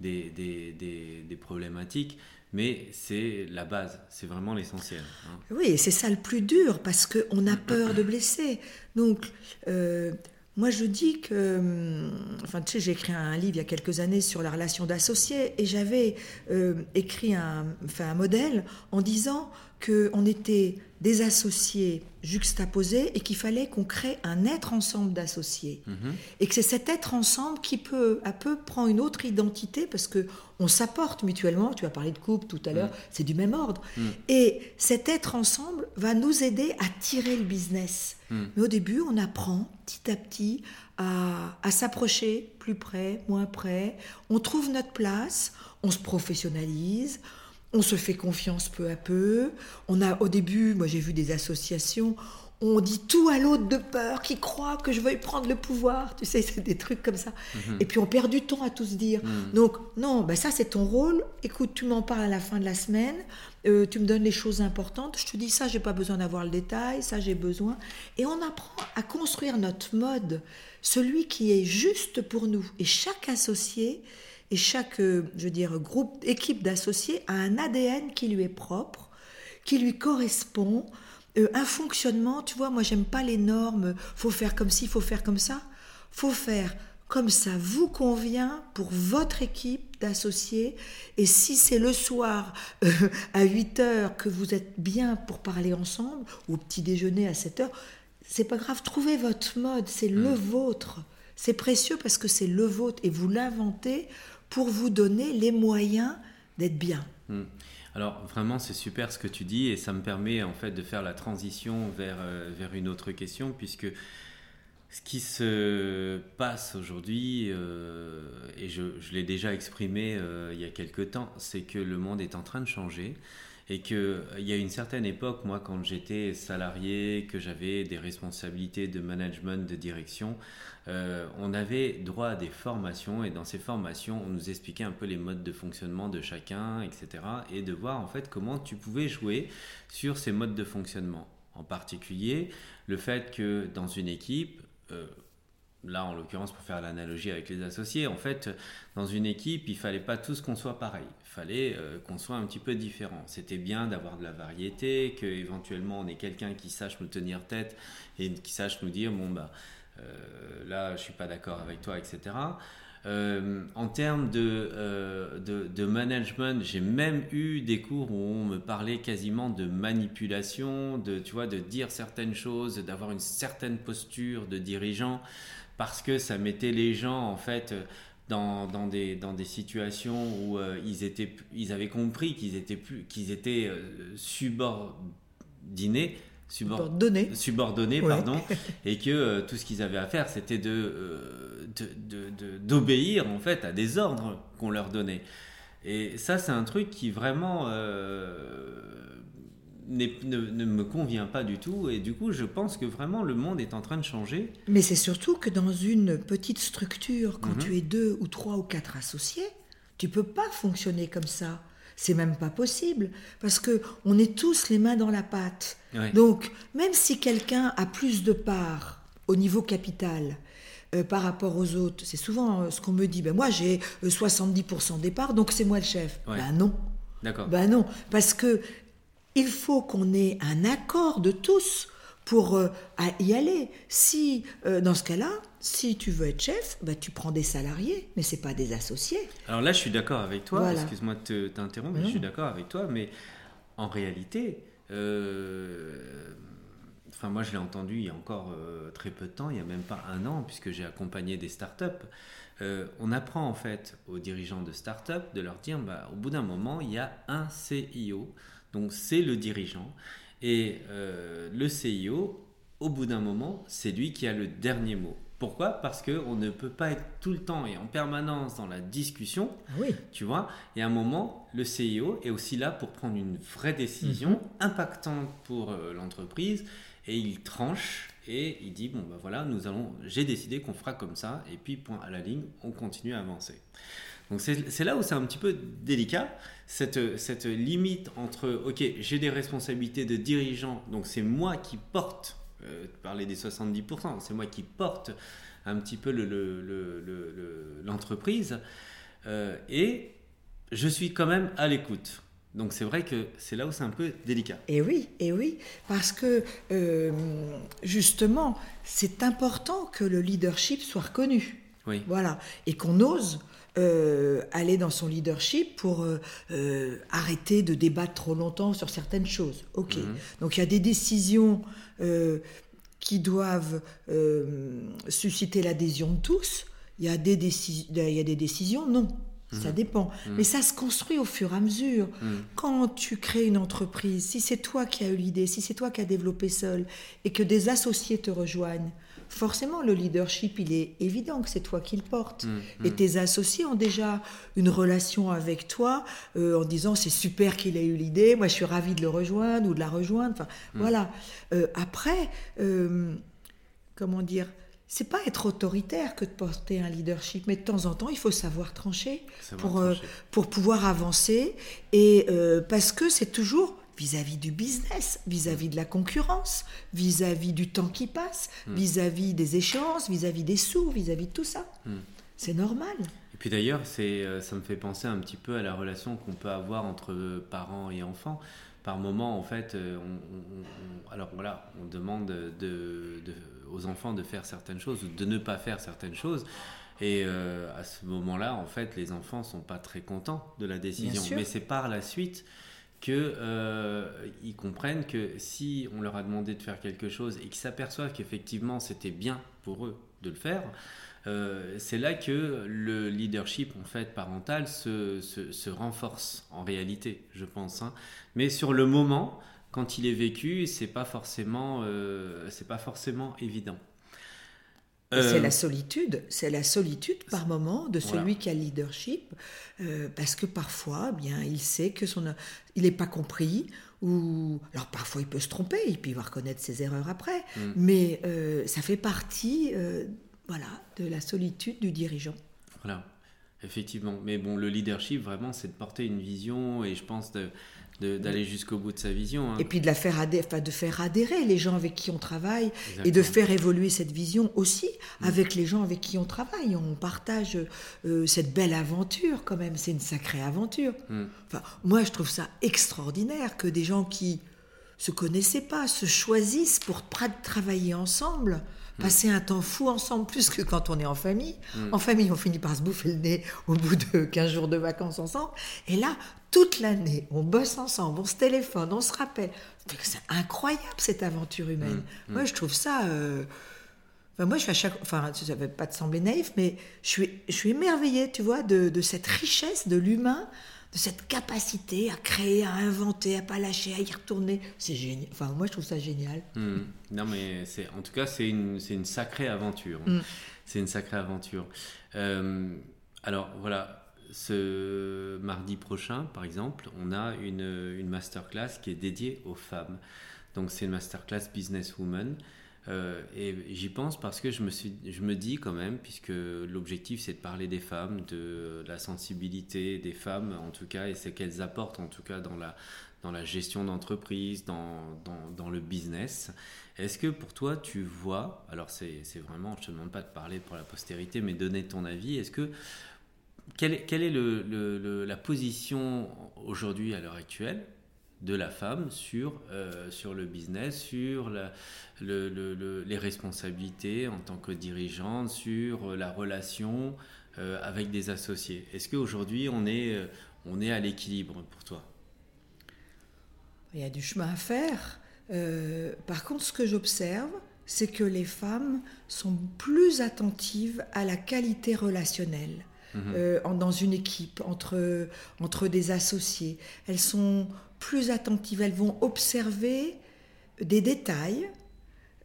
des, des, des problématiques mais c'est la base, c'est vraiment l'essentiel. Hein. Oui, c'est ça le plus dur, parce qu'on a peur de blesser. Donc, euh, moi je dis que, hum, enfin tu sais, j'ai écrit un livre il y a quelques années sur la relation d'associés, et j'avais euh, écrit un, un modèle en disant qu'on était des associés juxtaposés et qu'il fallait qu'on crée un être ensemble d'associés. Mhm. Et que c'est cet être ensemble qui peut à peu prend une autre identité parce que on s'apporte mutuellement. Tu as parlé de couple tout à l'heure, mhm. c'est du même ordre. Mhm. Et cet être ensemble va nous aider à tirer le business. Mais au début, on apprend petit à petit à, à s'approcher plus près, moins près. On trouve notre place, on se professionnalise on se fait confiance peu à peu. On a au début, moi j'ai vu des associations, on dit tout à l'autre de peur, qui croit que je vais prendre le pouvoir. Tu sais, c'est des trucs comme ça. Mhm. Et puis on perd du temps à tout se dire. Mhm. Donc non, ben ça c'est ton rôle. Écoute, tu m'en parles à la fin de la semaine. Euh, tu me donnes les choses importantes. Je te dis ça, j'ai pas besoin d'avoir le détail. Ça, j'ai besoin. Et on apprend à construire notre mode, celui qui est juste pour nous. Et chaque associé Et chaque, je veux dire, groupe, équipe d'associés a un ADN qui lui est propre, qui lui correspond, un fonctionnement. Tu vois, moi, j'aime pas les normes. Faut faire comme ci, faut faire comme ça. Faut faire comme ça vous convient pour votre équipe d'associés. Et si c'est le soir euh, à 8 heures que vous êtes bien pour parler ensemble, ou au petit déjeuner à 7 heures, c'est pas grave, trouvez votre mode, c'est le mm. vôtre. C'est précieux parce que c'est le vôtre et vous l'inventez pour vous donner les moyens d'être bien. Mm. Alors vraiment c'est super ce que tu dis et ça me permet en fait de faire la transition vers, euh, vers une autre question puisque ce qui se passe aujourd'hui, euh, et je, l'ai déjà exprimé euh, il y a quelque temps, c'est que le monde est en train de changer et qu'il y a une certaine époque, moi quand j'étais salarié, que j'avais des responsabilités de management, de direction, on avait droit à des formations et dans ces formations, on nous expliquait un peu les modes de fonctionnement de chacun, etc. Et de voir en fait comment tu pouvais jouer sur ces modes de fonctionnement. En particulier, le fait que dans une équipe, euh, là en l'occurrence pour faire l'analogie avec les associés, en fait, dans une équipe, il fallait pas tous qu'on soit pareil. Il fallait euh, qu'on soit un petit peu différent. C'était bien d'avoir de la variété, qu'éventuellement on ait quelqu'un qui sache nous tenir tête et qui sache nous dire bon bah euh, là je suis pas d'accord avec toi, etc. Euh, en termes euh, de, de, management, j'ai même eu des cours où on me parlait quasiment de manipulation, de, tu vois, de dire certaines choses, d'avoir une certaine posture de dirigeant, parce que ça mettait les gens, en fait, dans, dans, des, dans des situations où euh, ils, étaient, ils avaient compris qu'ils étaient, plus, qu'ils étaient subordonnés subordonnés, subordonnés pardon, et que euh, tout ce qu'ils avaient à faire, c'était de, euh, d'obéir en fait à des ordres qu'on leur donnait. Et ça, c'est un truc qui vraiment euh, ne, ne, me convient pas du tout. Et du coup, je pense que vraiment le monde est en train de changer. Mais c'est surtout que dans une petite structure, quand mhm. tu es deux ou trois ou quatre associés, tu peux pas fonctionner comme ça. C'est même pas possible parce que on est tous les mains dans la pâte. Donc, même si quelqu'un a plus de parts au niveau capital euh, par rapport aux autres, c'est souvent euh, ce qu'on me dit. Ben moi, j'ai 70% euh, des parts, donc c'est moi le chef. Ben non. D'accord. Ben non, parce que il faut qu'on ait un accord de tous pour euh, y aller. Si, euh, dans ce cas-là, si tu veux être chef, bah, tu prends des salariés, mais c'est pas des associés. Alors là, je suis d'accord avec toi. Excuse-moi de t'interrompre, mais je suis d'accord avec toi. Mais en réalité, euh, enfin moi, je l'ai entendu il y a encore très peu de temps, il y a même pas un an, puisque j'ai accompagné des startups. on apprend en fait aux dirigeants de startups de leur dire, bah, au bout d'un moment, il y a un CIO, donc c'est le dirigeant. Et euh, le CIO, au bout d'un moment, c'est lui qui a le dernier mot. Pourquoi? Parce qu'on ne peut pas être tout le temps et en permanence dans la discussion. Ah oui. Tu vois? Et à un moment, le CIO est aussi là pour prendre une vraie décision mhm. impactante pour euh, l'entreprise et il tranche et il dit bon ben voilà, nous allons j'ai décidé qu'on fera comme ça et puis point à la ligne, on continue à avancer. Donc c'est là où c'est un petit peu délicat, cette, cette limite entre, ok, j'ai des responsabilités de dirigeant, donc c'est moi qui porte, euh, parler des 70%, c'est moi qui porte un petit peu l'entreprise, le, le, euh, et je suis quand même à l'écoute. Donc c'est vrai que c'est là où c'est un peu délicat. Et oui, et oui, parce que euh, justement, c'est important que le leadership soit reconnu. Oui. Voilà, et qu'on ose euh, aller dans son leadership pour euh, euh, arrêter de débattre trop longtemps sur certaines choses. Ok. Mhm. Donc il y a des décisions qui doivent susciter l'adhésion de tous. Il y a des, il y a des décisions non. Ça mhm. dépend. Mhm. Mais ça se construit au fur et à mesure. Quand tu crées une entreprise, si c'est toi qui as eu l'idée, si c'est toi qui as développé seul et que des associés te rejoignent, forcément le leadership, il est évident que c'est toi qui le portes. Mm, et mm. tes associés ont déjà une relation avec toi euh, en disant c'est super qu'il ait eu l'idée, moi je suis ravie de le rejoindre ou de la rejoindre. Enfin, mm. voilà. Euh, après, euh, comment dire c'est pas être autoritaire que de porter un leadership, mais de temps en temps, il faut savoir trancher, pour, pour pouvoir avancer. Et parce que c'est toujours vis-à-vis du business, vis-à-vis de la concurrence, vis-à-vis du temps qui passe, hmm. vis-à-vis des échéances, vis-à-vis des sous, vis-à-vis de tout ça. Hmm. C'est normal. Et Puis d'ailleurs, c'est, euh, ça me fait penser un petit peu à la relation qu'on peut avoir entre parents et enfants. Par moment, en fait, euh, on, alors voilà, on demande de, aux enfants de faire certaines choses ou de ne pas faire certaines choses. Et euh, à ce moment-là, en fait, les enfants sont pas très contents de la décision. Mais c'est par la suite qu'ils euh, comprennent que si on leur a demandé de faire quelque chose et qu'ils s'aperçoivent qu'effectivement c'était bien pour eux de le faire, euh, c'est là que le leadership en fait parental se, se, renforce en réalité, je pense. Hein. Mais sur le moment, quand il est vécu, c'est pas euh, c'est pas forcément évident. C'est euh, la solitude, c'est la solitude par moment de celui qui a le leadership, euh, parce que parfois, eh bien, il sait que son, il n'est pas compris, ou alors parfois il peut se tromper, et puis il va reconnaître ses erreurs après, mm. mais euh, ça fait partie, voilà, de la solitude du dirigeant. Voilà, effectivement. Mais bon, le leadership vraiment, c'est de porter une vision, et je pense de d'aller jusqu'au bout de sa vision. Hein. Et puis de, la faire adhérer, de faire adhérer les gens avec qui on travaille et de faire évoluer cette vision aussi mm. avec les gens avec qui on travaille. On partage euh, cette belle aventure quand même, c'est une sacrée aventure. Mm. Enfin, moi je trouve ça extraordinaire que des gens qui se connaissaient pas se choisissent pour travailler ensemble. Passer un temps fou ensemble, plus que quand on est en famille. Mm. En famille, on finit par se bouffer le nez au bout de 15 jours de vacances ensemble. Et là, toute l'année, on bosse ensemble, on se téléphone, on se rappelle. C'est incroyable cette aventure humaine. Mm. Moi, je trouve ça. Euh, enfin, moi, je suis à chaque. Enfin, ça ne va pas te sembler naïf, mais je suis, je suis émerveillée, tu vois, de, de cette richesse de l'humain de cette capacité à créer, à inventer, à pas lâcher, à y retourner. C'est génial. Enfin, moi, je trouve ça génial. Hmm. Non, mais c'est, en tout cas, c'est une, une sacrée aventure. Hmm. C'est une sacrée aventure. Euh, alors, voilà, ce mardi prochain, par exemple, on a une, une masterclass qui est dédiée aux femmes. Donc, c'est une masterclass Business Woman. Euh, et j'y pense parce que je me, suis, je me dis quand même, puisque l'objectif c'est de parler des femmes, de la sensibilité des femmes en tout cas, et ce qu'elles apportent en tout cas dans la, dans la gestion d'entreprise, dans, dans, le business. Est-ce que pour toi tu vois, alors c'est vraiment, je ne te demande pas de parler pour la postérité, mais donner ton avis, est-ce que quelle, quelle est le, le, la position aujourd'hui à l'heure actuelle de la femme sur, euh, sur le business, sur la, le, les responsabilités en tant que dirigeante, sur la relation euh, avec des associés. Est-ce qu'aujourd'hui on est, euh, on est à l'équilibre pour toi? Il y a du chemin à faire. par contre, ce que j'observe, c'est que les femmes sont plus attentives à la qualité relationnelle. Mhm. dans une équipe, entre, entre des associés. Elles sont plus attentives, elles vont observer des détails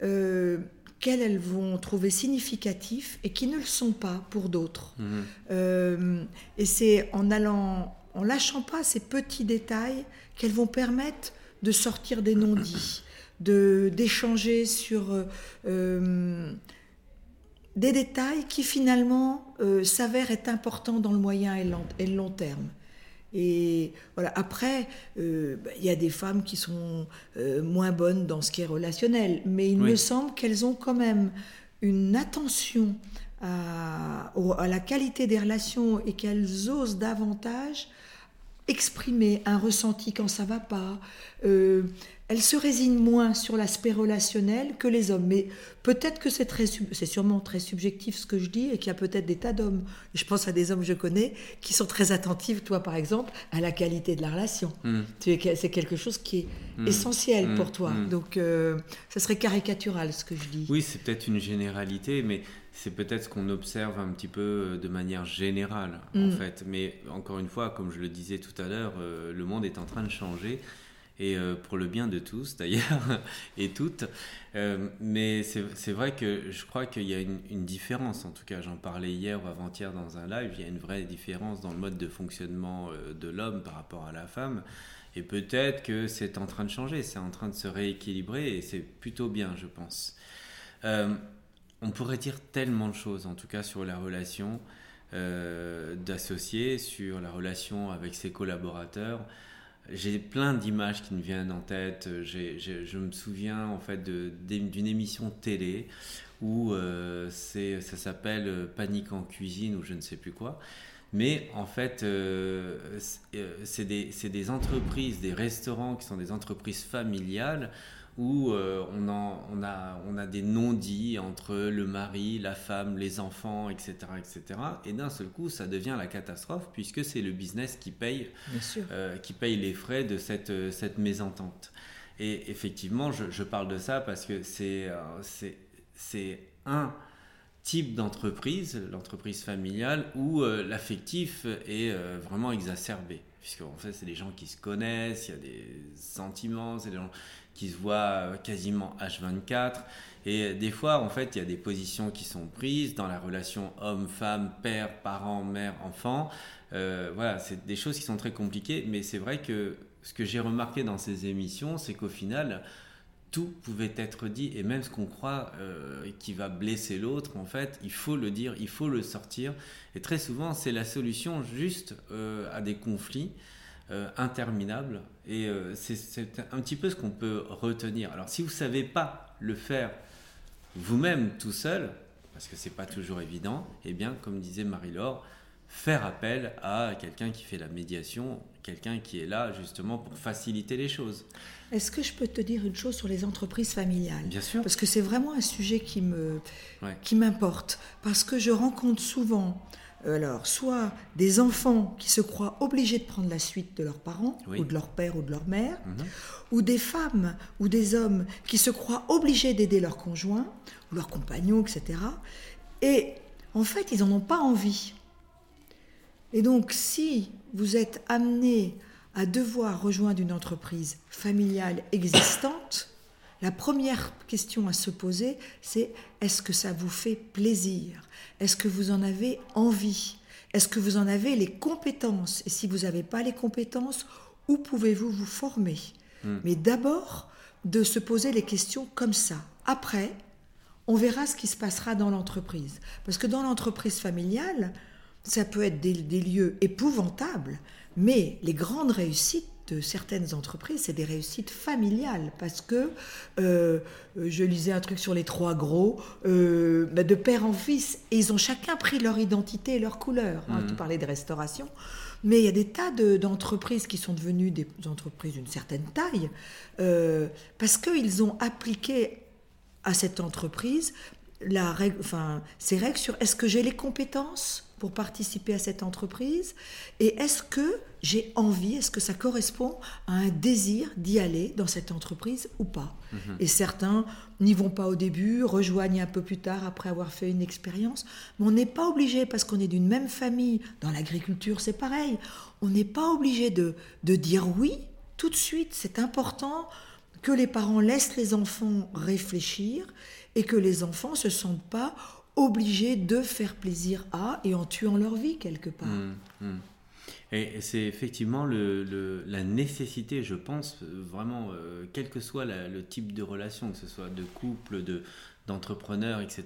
euh, qu'elles vont trouver significatifs et qui ne le sont pas pour d'autres. Mhm. Euh, et c'est en allant, en lâchant pas ces petits détails qu'elles vont permettre de sortir des non-dits, de d'échanger sur euh, des détails qui finalement s'avèrent être importants dans le moyen et le long terme. Et voilà. Après, euh, bah, il y a des femmes qui sont euh, moins bonnes dans ce qui est relationnel, mais il me semble qu'elles ont quand même une attention à, à, la qualité des relations et qu'elles osent davantage exprimer un ressenti quand ça va pas. Euh, elle se résigne moins sur l'aspect relationnel que les hommes. Mais peut-être que c'est très, c'est sûrement très subjectif ce que je dis et qu'il y a peut-être des tas d'hommes. Je pense à des hommes que je connais qui sont très attentifs, toi par exemple, à la qualité de la relation. Hmm. C'est quelque chose qui est hmm. essentiel pour hmm. toi. Donc, euh, ça serait caricatural ce que je dis. Oui, c'est peut-être une généralité, mais c'est peut-être ce qu'on observe un petit peu euh, de manière générale, en fait. Mais encore une fois, comme je le disais tout à l'heure, euh, le monde est en train de changer et euh, pour le bien de tous d'ailleurs et toutes. Euh, mais c'est vrai que je crois qu'il y a une, une, différence, en tout cas j'en parlais hier ou avant-hier dans un live, il y a une vraie différence dans le mode de fonctionnement de l'homme par rapport à la femme. Et peut-être que c'est en train de changer, c'est en train de se rééquilibrer et c'est plutôt bien, je pense. On pourrait dire tellement de choses, en tout cas sur la relation d'associés, sur la relation avec ses collaborateurs. j'ai plein d'images qui me viennent en tête. je me souviens en fait d'une émission télé où euh, ça s'appelle euh, Panique en cuisine ou je ne sais plus quoi. Mais en fait, euh, c'est des, entreprises, des restaurants qui sont des entreprises familiales où on, on, a, on a des non-dits entre le mari, la femme, les enfants, etc. etc. Et d'un seul coup, ça devient la catastrophe puisque c'est le business qui paye, qui paye les frais de cette, cette mésentente. Et effectivement, je, je, parle de ça parce que c'est c'est un type d'entreprise, l'entreprise familiale, où euh, l'affectif est euh, vraiment exacerbé. Puisque en fait, c'est des gens qui se connaissent, il y a des sentiments, c'est des gens qui se voient euh, quasiment H24. Et des fois, en fait, il y a des positions qui sont prises dans la relation homme-femme, père, parent, mère, enfant. voilà, c'est des choses qui sont très compliquées, mais c'est vrai que ce que j'ai remarqué dans ces émissions, c'est qu'au final, tout pouvait être dit et même ce qu'on croit euh, qui va blesser l'autre, en fait, il faut le dire, il faut le sortir. Et très souvent, c'est la solution juste euh, à des conflits euh, interminables. Et c'est un petit peu ce qu'on peut retenir. Alors, si vous savez pas le faire vous-même tout seul, parce que c'est pas toujours évident, eh bien, comme disait Marie-Laure, faire appel à quelqu'un qui fait la médiation, quelqu'un qui est là justement pour faciliter les choses. Est-ce que je peux te dire une chose sur les entreprises familiales? Bien sûr. Parce que c'est vraiment un sujet qui me qui m'importe parce que je rencontre souvent euh, alors soit des enfants qui se croient obligés de prendre la suite de leurs parents ou de leur père ou de leur mère, mhm. ou des femmes ou des hommes qui se croient obligés d'aider leur conjoint ou leur compagnon, etc. Et en fait, ils n'en ont pas envie. Et donc, si vous êtes amené à devoir rejoindre une entreprise familiale existante, la première question à se poser, c'est est-ce que ça vous fait plaisir? Est-ce que vous en avez envie? Est-ce que vous en avez les compétences? Et si vous n'avez pas les compétences, où pouvez-vous vous former? Hmm. Mais d'abord, de se poser les questions comme ça. Après, on verra ce qui se passera dans l'entreprise. Parce que dans l'entreprise familiale, ça peut être des, lieux épouvantables, mais les grandes réussites de certaines entreprises, c'est des réussites familiales parce que euh, je lisais un truc sur les trois gros, euh, bah, de père en fils, et ils ont chacun pris leur identité et leur couleur. Hein, mmh. Tu parlais de restauration, mais il y a des tas d'entreprises qui sont devenues des entreprises d'une certaine taille euh, parce qu'ils ont appliqué à cette entreprise la règle, enfin, ces règles sur est-ce que j'ai les compétences pour participer à cette entreprise Et est-ce que j'ai envie, est-ce que ça correspond à un désir d'y aller dans cette entreprise ou pas mhm. Et certains n'y vont pas au début, rejoignent un peu plus tard après avoir fait une expérience. Mais on n'est pas obligé, parce qu'on est d'une même famille, dans l'agriculture c'est pareil, on n'est pas obligé de, de dire oui tout de suite. C'est important que les parents laissent les enfants réfléchir et que les enfants ne se sentent pas obligés de faire plaisir à et en tuant leur vie quelque part. Mmh, mmh. Et c'est effectivement la nécessité, je pense, vraiment, euh, quel que soit le type de relation, que ce soit de couple, de, d'entrepreneur, etc.,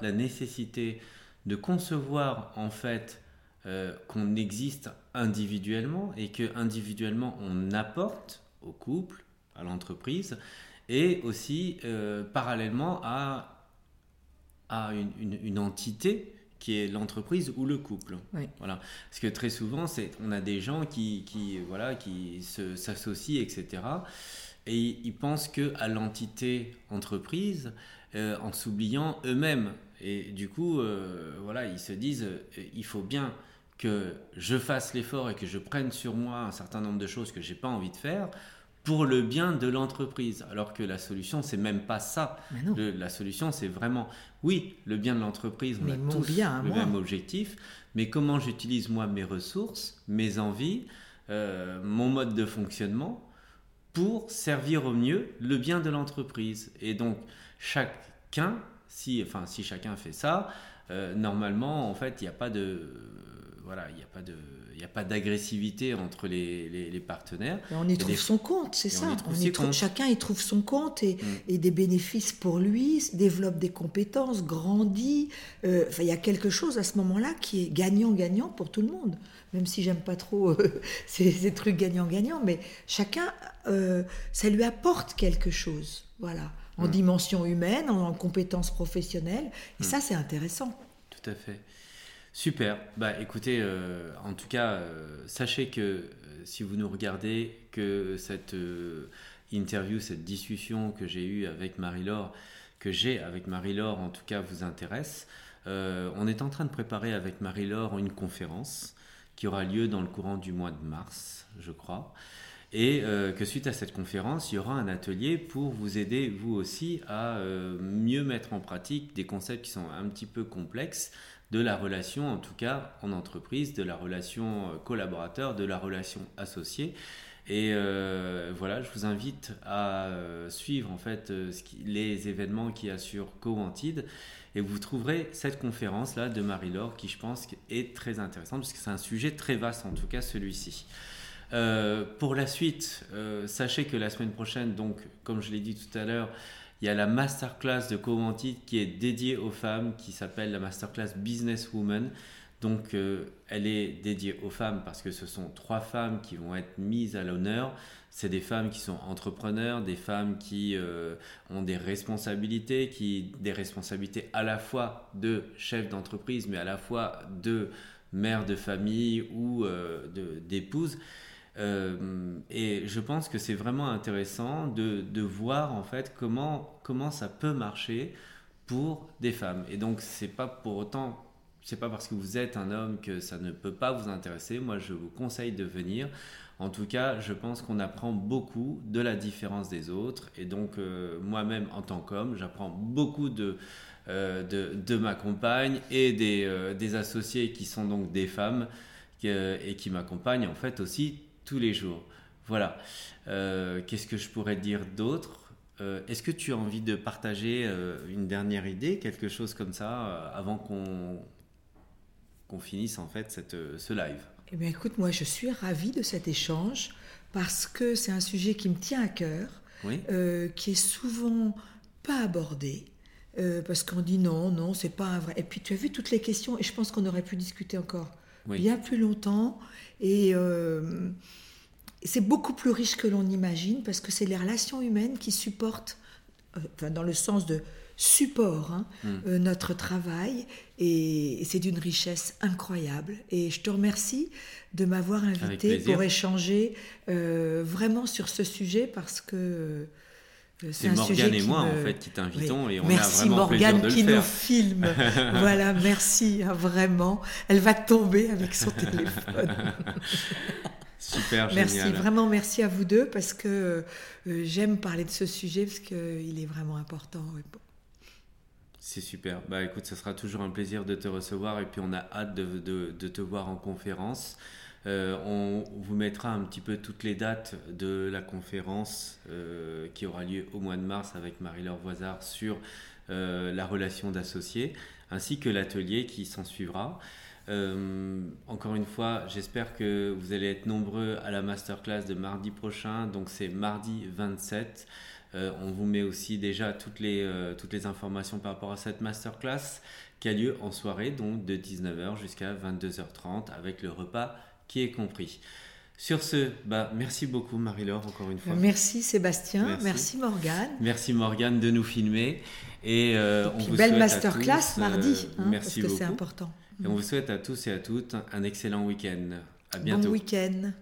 la nécessité de concevoir en fait euh, qu'on existe individuellement et que individuellement on apporte au couple, à l'entreprise, et aussi euh, parallèlement à une, entité qui est l'entreprise ou le couple. Voilà. Parce que très souvent, c'est, on a des gens qui, qui voilà, qui s'associent, etc. Et ils pensent que à l'entité entreprise euh, en s'oubliant eux-mêmes. Et du coup, euh, voilà, ils se disent, euh, il faut bien que je fasse l'effort et que je prenne sur moi un certain nombre de choses que j'ai pas envie de faire pour le bien de l'entreprise. Alors que la solution, c'est même pas ça. la solution, c'est vraiment, oui, le bien de l'entreprise, on a tous le même objectif, mais comment j'utilise moi mes ressources, mes envies, euh, mon mode de fonctionnement pour servir au mieux le bien de l'entreprise? Et donc, chacun si, enfin, si chacun fait ça, normalement, en fait, il n'y a pas de voilà, il n'y a pas de, il a pas d'agressivité entre les, les, partenaires. on y trouve son compte, c'est ça. On chacun y trouve son compte et, mm. et, des bénéfices pour lui, développe des compétences, grandit. Euh, il y a quelque chose à ce moment-là qui est gagnant-gagnant pour tout le monde. Même si j'aime pas trop euh, ces, trucs gagnant-gagnant, mais chacun, euh, ça lui apporte quelque chose. Voilà, en mm. dimension humaine, en, compétences professionnelles. Et mm. ça, c'est intéressant. Tout à fait. Super. Bah écoutez, euh, en tout cas, euh, sachez que euh, si vous nous regardez, que cette interview, cette discussion que j'ai eue avec Marie-Laure, que j'ai avec Marie-Laure, en tout cas, vous intéresse. on est en train de préparer avec Marie-Laure une conférence qui aura lieu dans le courant du mois de mars, je crois. Et que suite à cette conférence, il y aura un atelier pour vous aider, vous aussi, à mieux mettre en pratique des concepts qui sont un petit peu complexes, de la relation, en tout cas en entreprise, de la relation euh, collaborateur, de la relation associée. Et euh, voilà, je vous invite à euh, suivre en fait les événements qu'il y a et vous trouverez cette conférence là de Marie-Laure qui je pense est très intéressante parce que c'est un sujet très vaste en tout cas celui-ci. pour la suite, sachez que la semaine prochaine, donc comme je l'ai dit tout à l'heure, il y a la masterclass de Coventit qui est dédiée aux femmes, qui s'appelle la masterclass Business Woman. Donc, euh, elle est dédiée aux femmes parce que ce sont trois femmes qui vont être mises à l'honneur. C'est des femmes qui sont entrepreneurs, des femmes qui euh, ont des responsabilités, qui des responsabilités à la fois de chef d'entreprise, mais à la fois de mère de famille ou euh, d'épouse. Euh, et je pense que c'est vraiment intéressant de, de, voir en fait comment, comment ça peut marcher pour des femmes. Et donc c'est pas pour autant, c'est pas parce que vous êtes un homme que ça ne peut pas vous intéresser. Moi je vous conseille de venir. En tout cas, je pense qu'on apprend beaucoup de la différence des autres. Et donc, euh, moi-même, en tant qu'homme, j'apprends beaucoup de, euh, de, de, ma compagne et des, des, associés qui sont donc des femmes et qui m'accompagnent en fait aussi tous les jours. Voilà. Euh, qu'est-ce que je pourrais dire d'autre? Euh, Est-ce que tu as envie de partager euh, une dernière idée, quelque chose comme ça, avant qu'on finisse en fait cette, ce live? Eh bien, écoute, moi, je suis ravie de cet échange parce que c'est un sujet qui me tient à cœur, qui est souvent pas abordé. parce qu'on dit non, non, c'est pas un vrai. Et puis tu as vu toutes les questions, et je pense qu'on aurait pu discuter encore bien plus longtemps. Et c'est beaucoup plus riche que l'on imagine parce que c'est les relations humaines qui supportent, euh, enfin, dans le sens de support, hein, hmm. euh, notre travail et, c'est d'une richesse incroyable. Et je te remercie de m'avoir invité pour échanger euh, vraiment sur ce sujet parce que c'est Morgane et moi en fait qui t'invitons et on merci a vraiment Morgane de qui nous filme. voilà, merci hein, vraiment. Elle va tomber avec son téléphone. Super, merci, vraiment merci à vous deux parce que euh, j'aime parler de ce sujet parce qu'il est vraiment important. C'est super. Bah écoute, ça sera toujours un plaisir de te recevoir et puis on a hâte de, de, te voir en conférence. Euh, on vous mettra un petit peu toutes les dates de la conférence euh, qui aura lieu au mois de mars avec Marie-Laure Voisard sur la relation d'associés, ainsi que l'atelier qui s'en suivra. Euh, encore une fois, j'espère que vous allez être nombreux à la masterclass de mardi prochain. Donc c'est mardi 27. Euh, on vous met aussi déjà toutes les, euh, toutes les informations par rapport à cette masterclass qui a lieu en soirée, donc de 19h jusqu'à 22h30 avec le repas qui est compris. Sur ce, bah, merci beaucoup Marie-Laure encore une fois. Merci Sébastien, merci, Morgane. Merci Morgane de nous filmer. Et, on vous belle masterclass mardi, hein, merci parce que c'est important. Et on vous souhaite à tous et à toutes un excellent week-end. À bientôt. Bon week-end.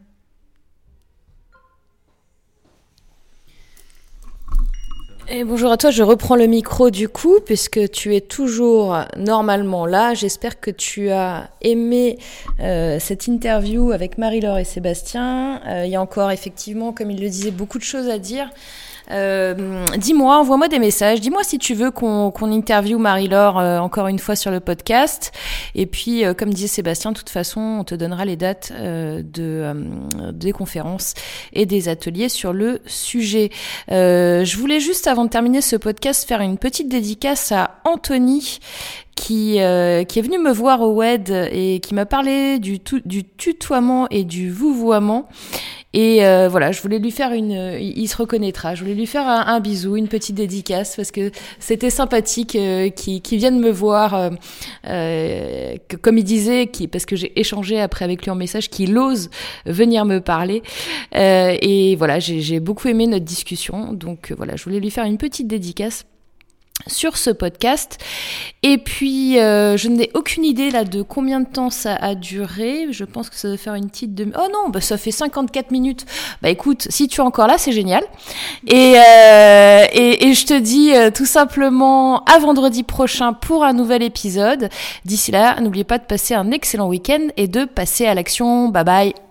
Et bonjour à toi, je reprends le micro du coup, puisque tu es toujours normalement là. J'espère que tu as aimé euh, cette interview avec Marie-Laure et Sébastien. Euh, il y a encore effectivement, comme il le disait, beaucoup de choses à dire. Euh, dis-moi, envoie-moi des messages. Dis-moi si tu veux qu'on qu'on interviewe Marie-Laure euh, encore une fois sur le podcast. Et puis, euh, comme disait Sébastien, de toute façon, on te donnera les dates de, des conférences et des ateliers sur le sujet. je voulais juste, avant de terminer ce podcast, faire une petite dédicace à Anthony qui, qui est venu me voir au WED et qui m'a parlé du, du tutoiement et du vouvoiement. Et euh, voilà, je voulais lui faire une, il se reconnaîtra. Je voulais lui faire un, bisou, une petite dédicace parce que c'était sympathique euh, qui, qui vienne me voir, euh, euh, que, comme il disait, qui, parce que j'ai échangé après avec lui en message, qu'il ose venir me parler. et voilà, j'ai beaucoup aimé notre discussion. Donc voilà, je voulais lui faire une petite dédicace sur ce podcast. Et puis, euh, je n'ai aucune idée là de combien de temps ça a duré. Je pense que ça doit faire une petite demi... Oh non, bah, ça fait 54 minutes. Bah écoute, si tu es encore là, c'est génial. Et, euh, et, et, je te dis euh, tout simplement à vendredi prochain pour un nouvel épisode. D'ici là, n'oubliez pas de passer un excellent week-end et de passer à l'action. Bye bye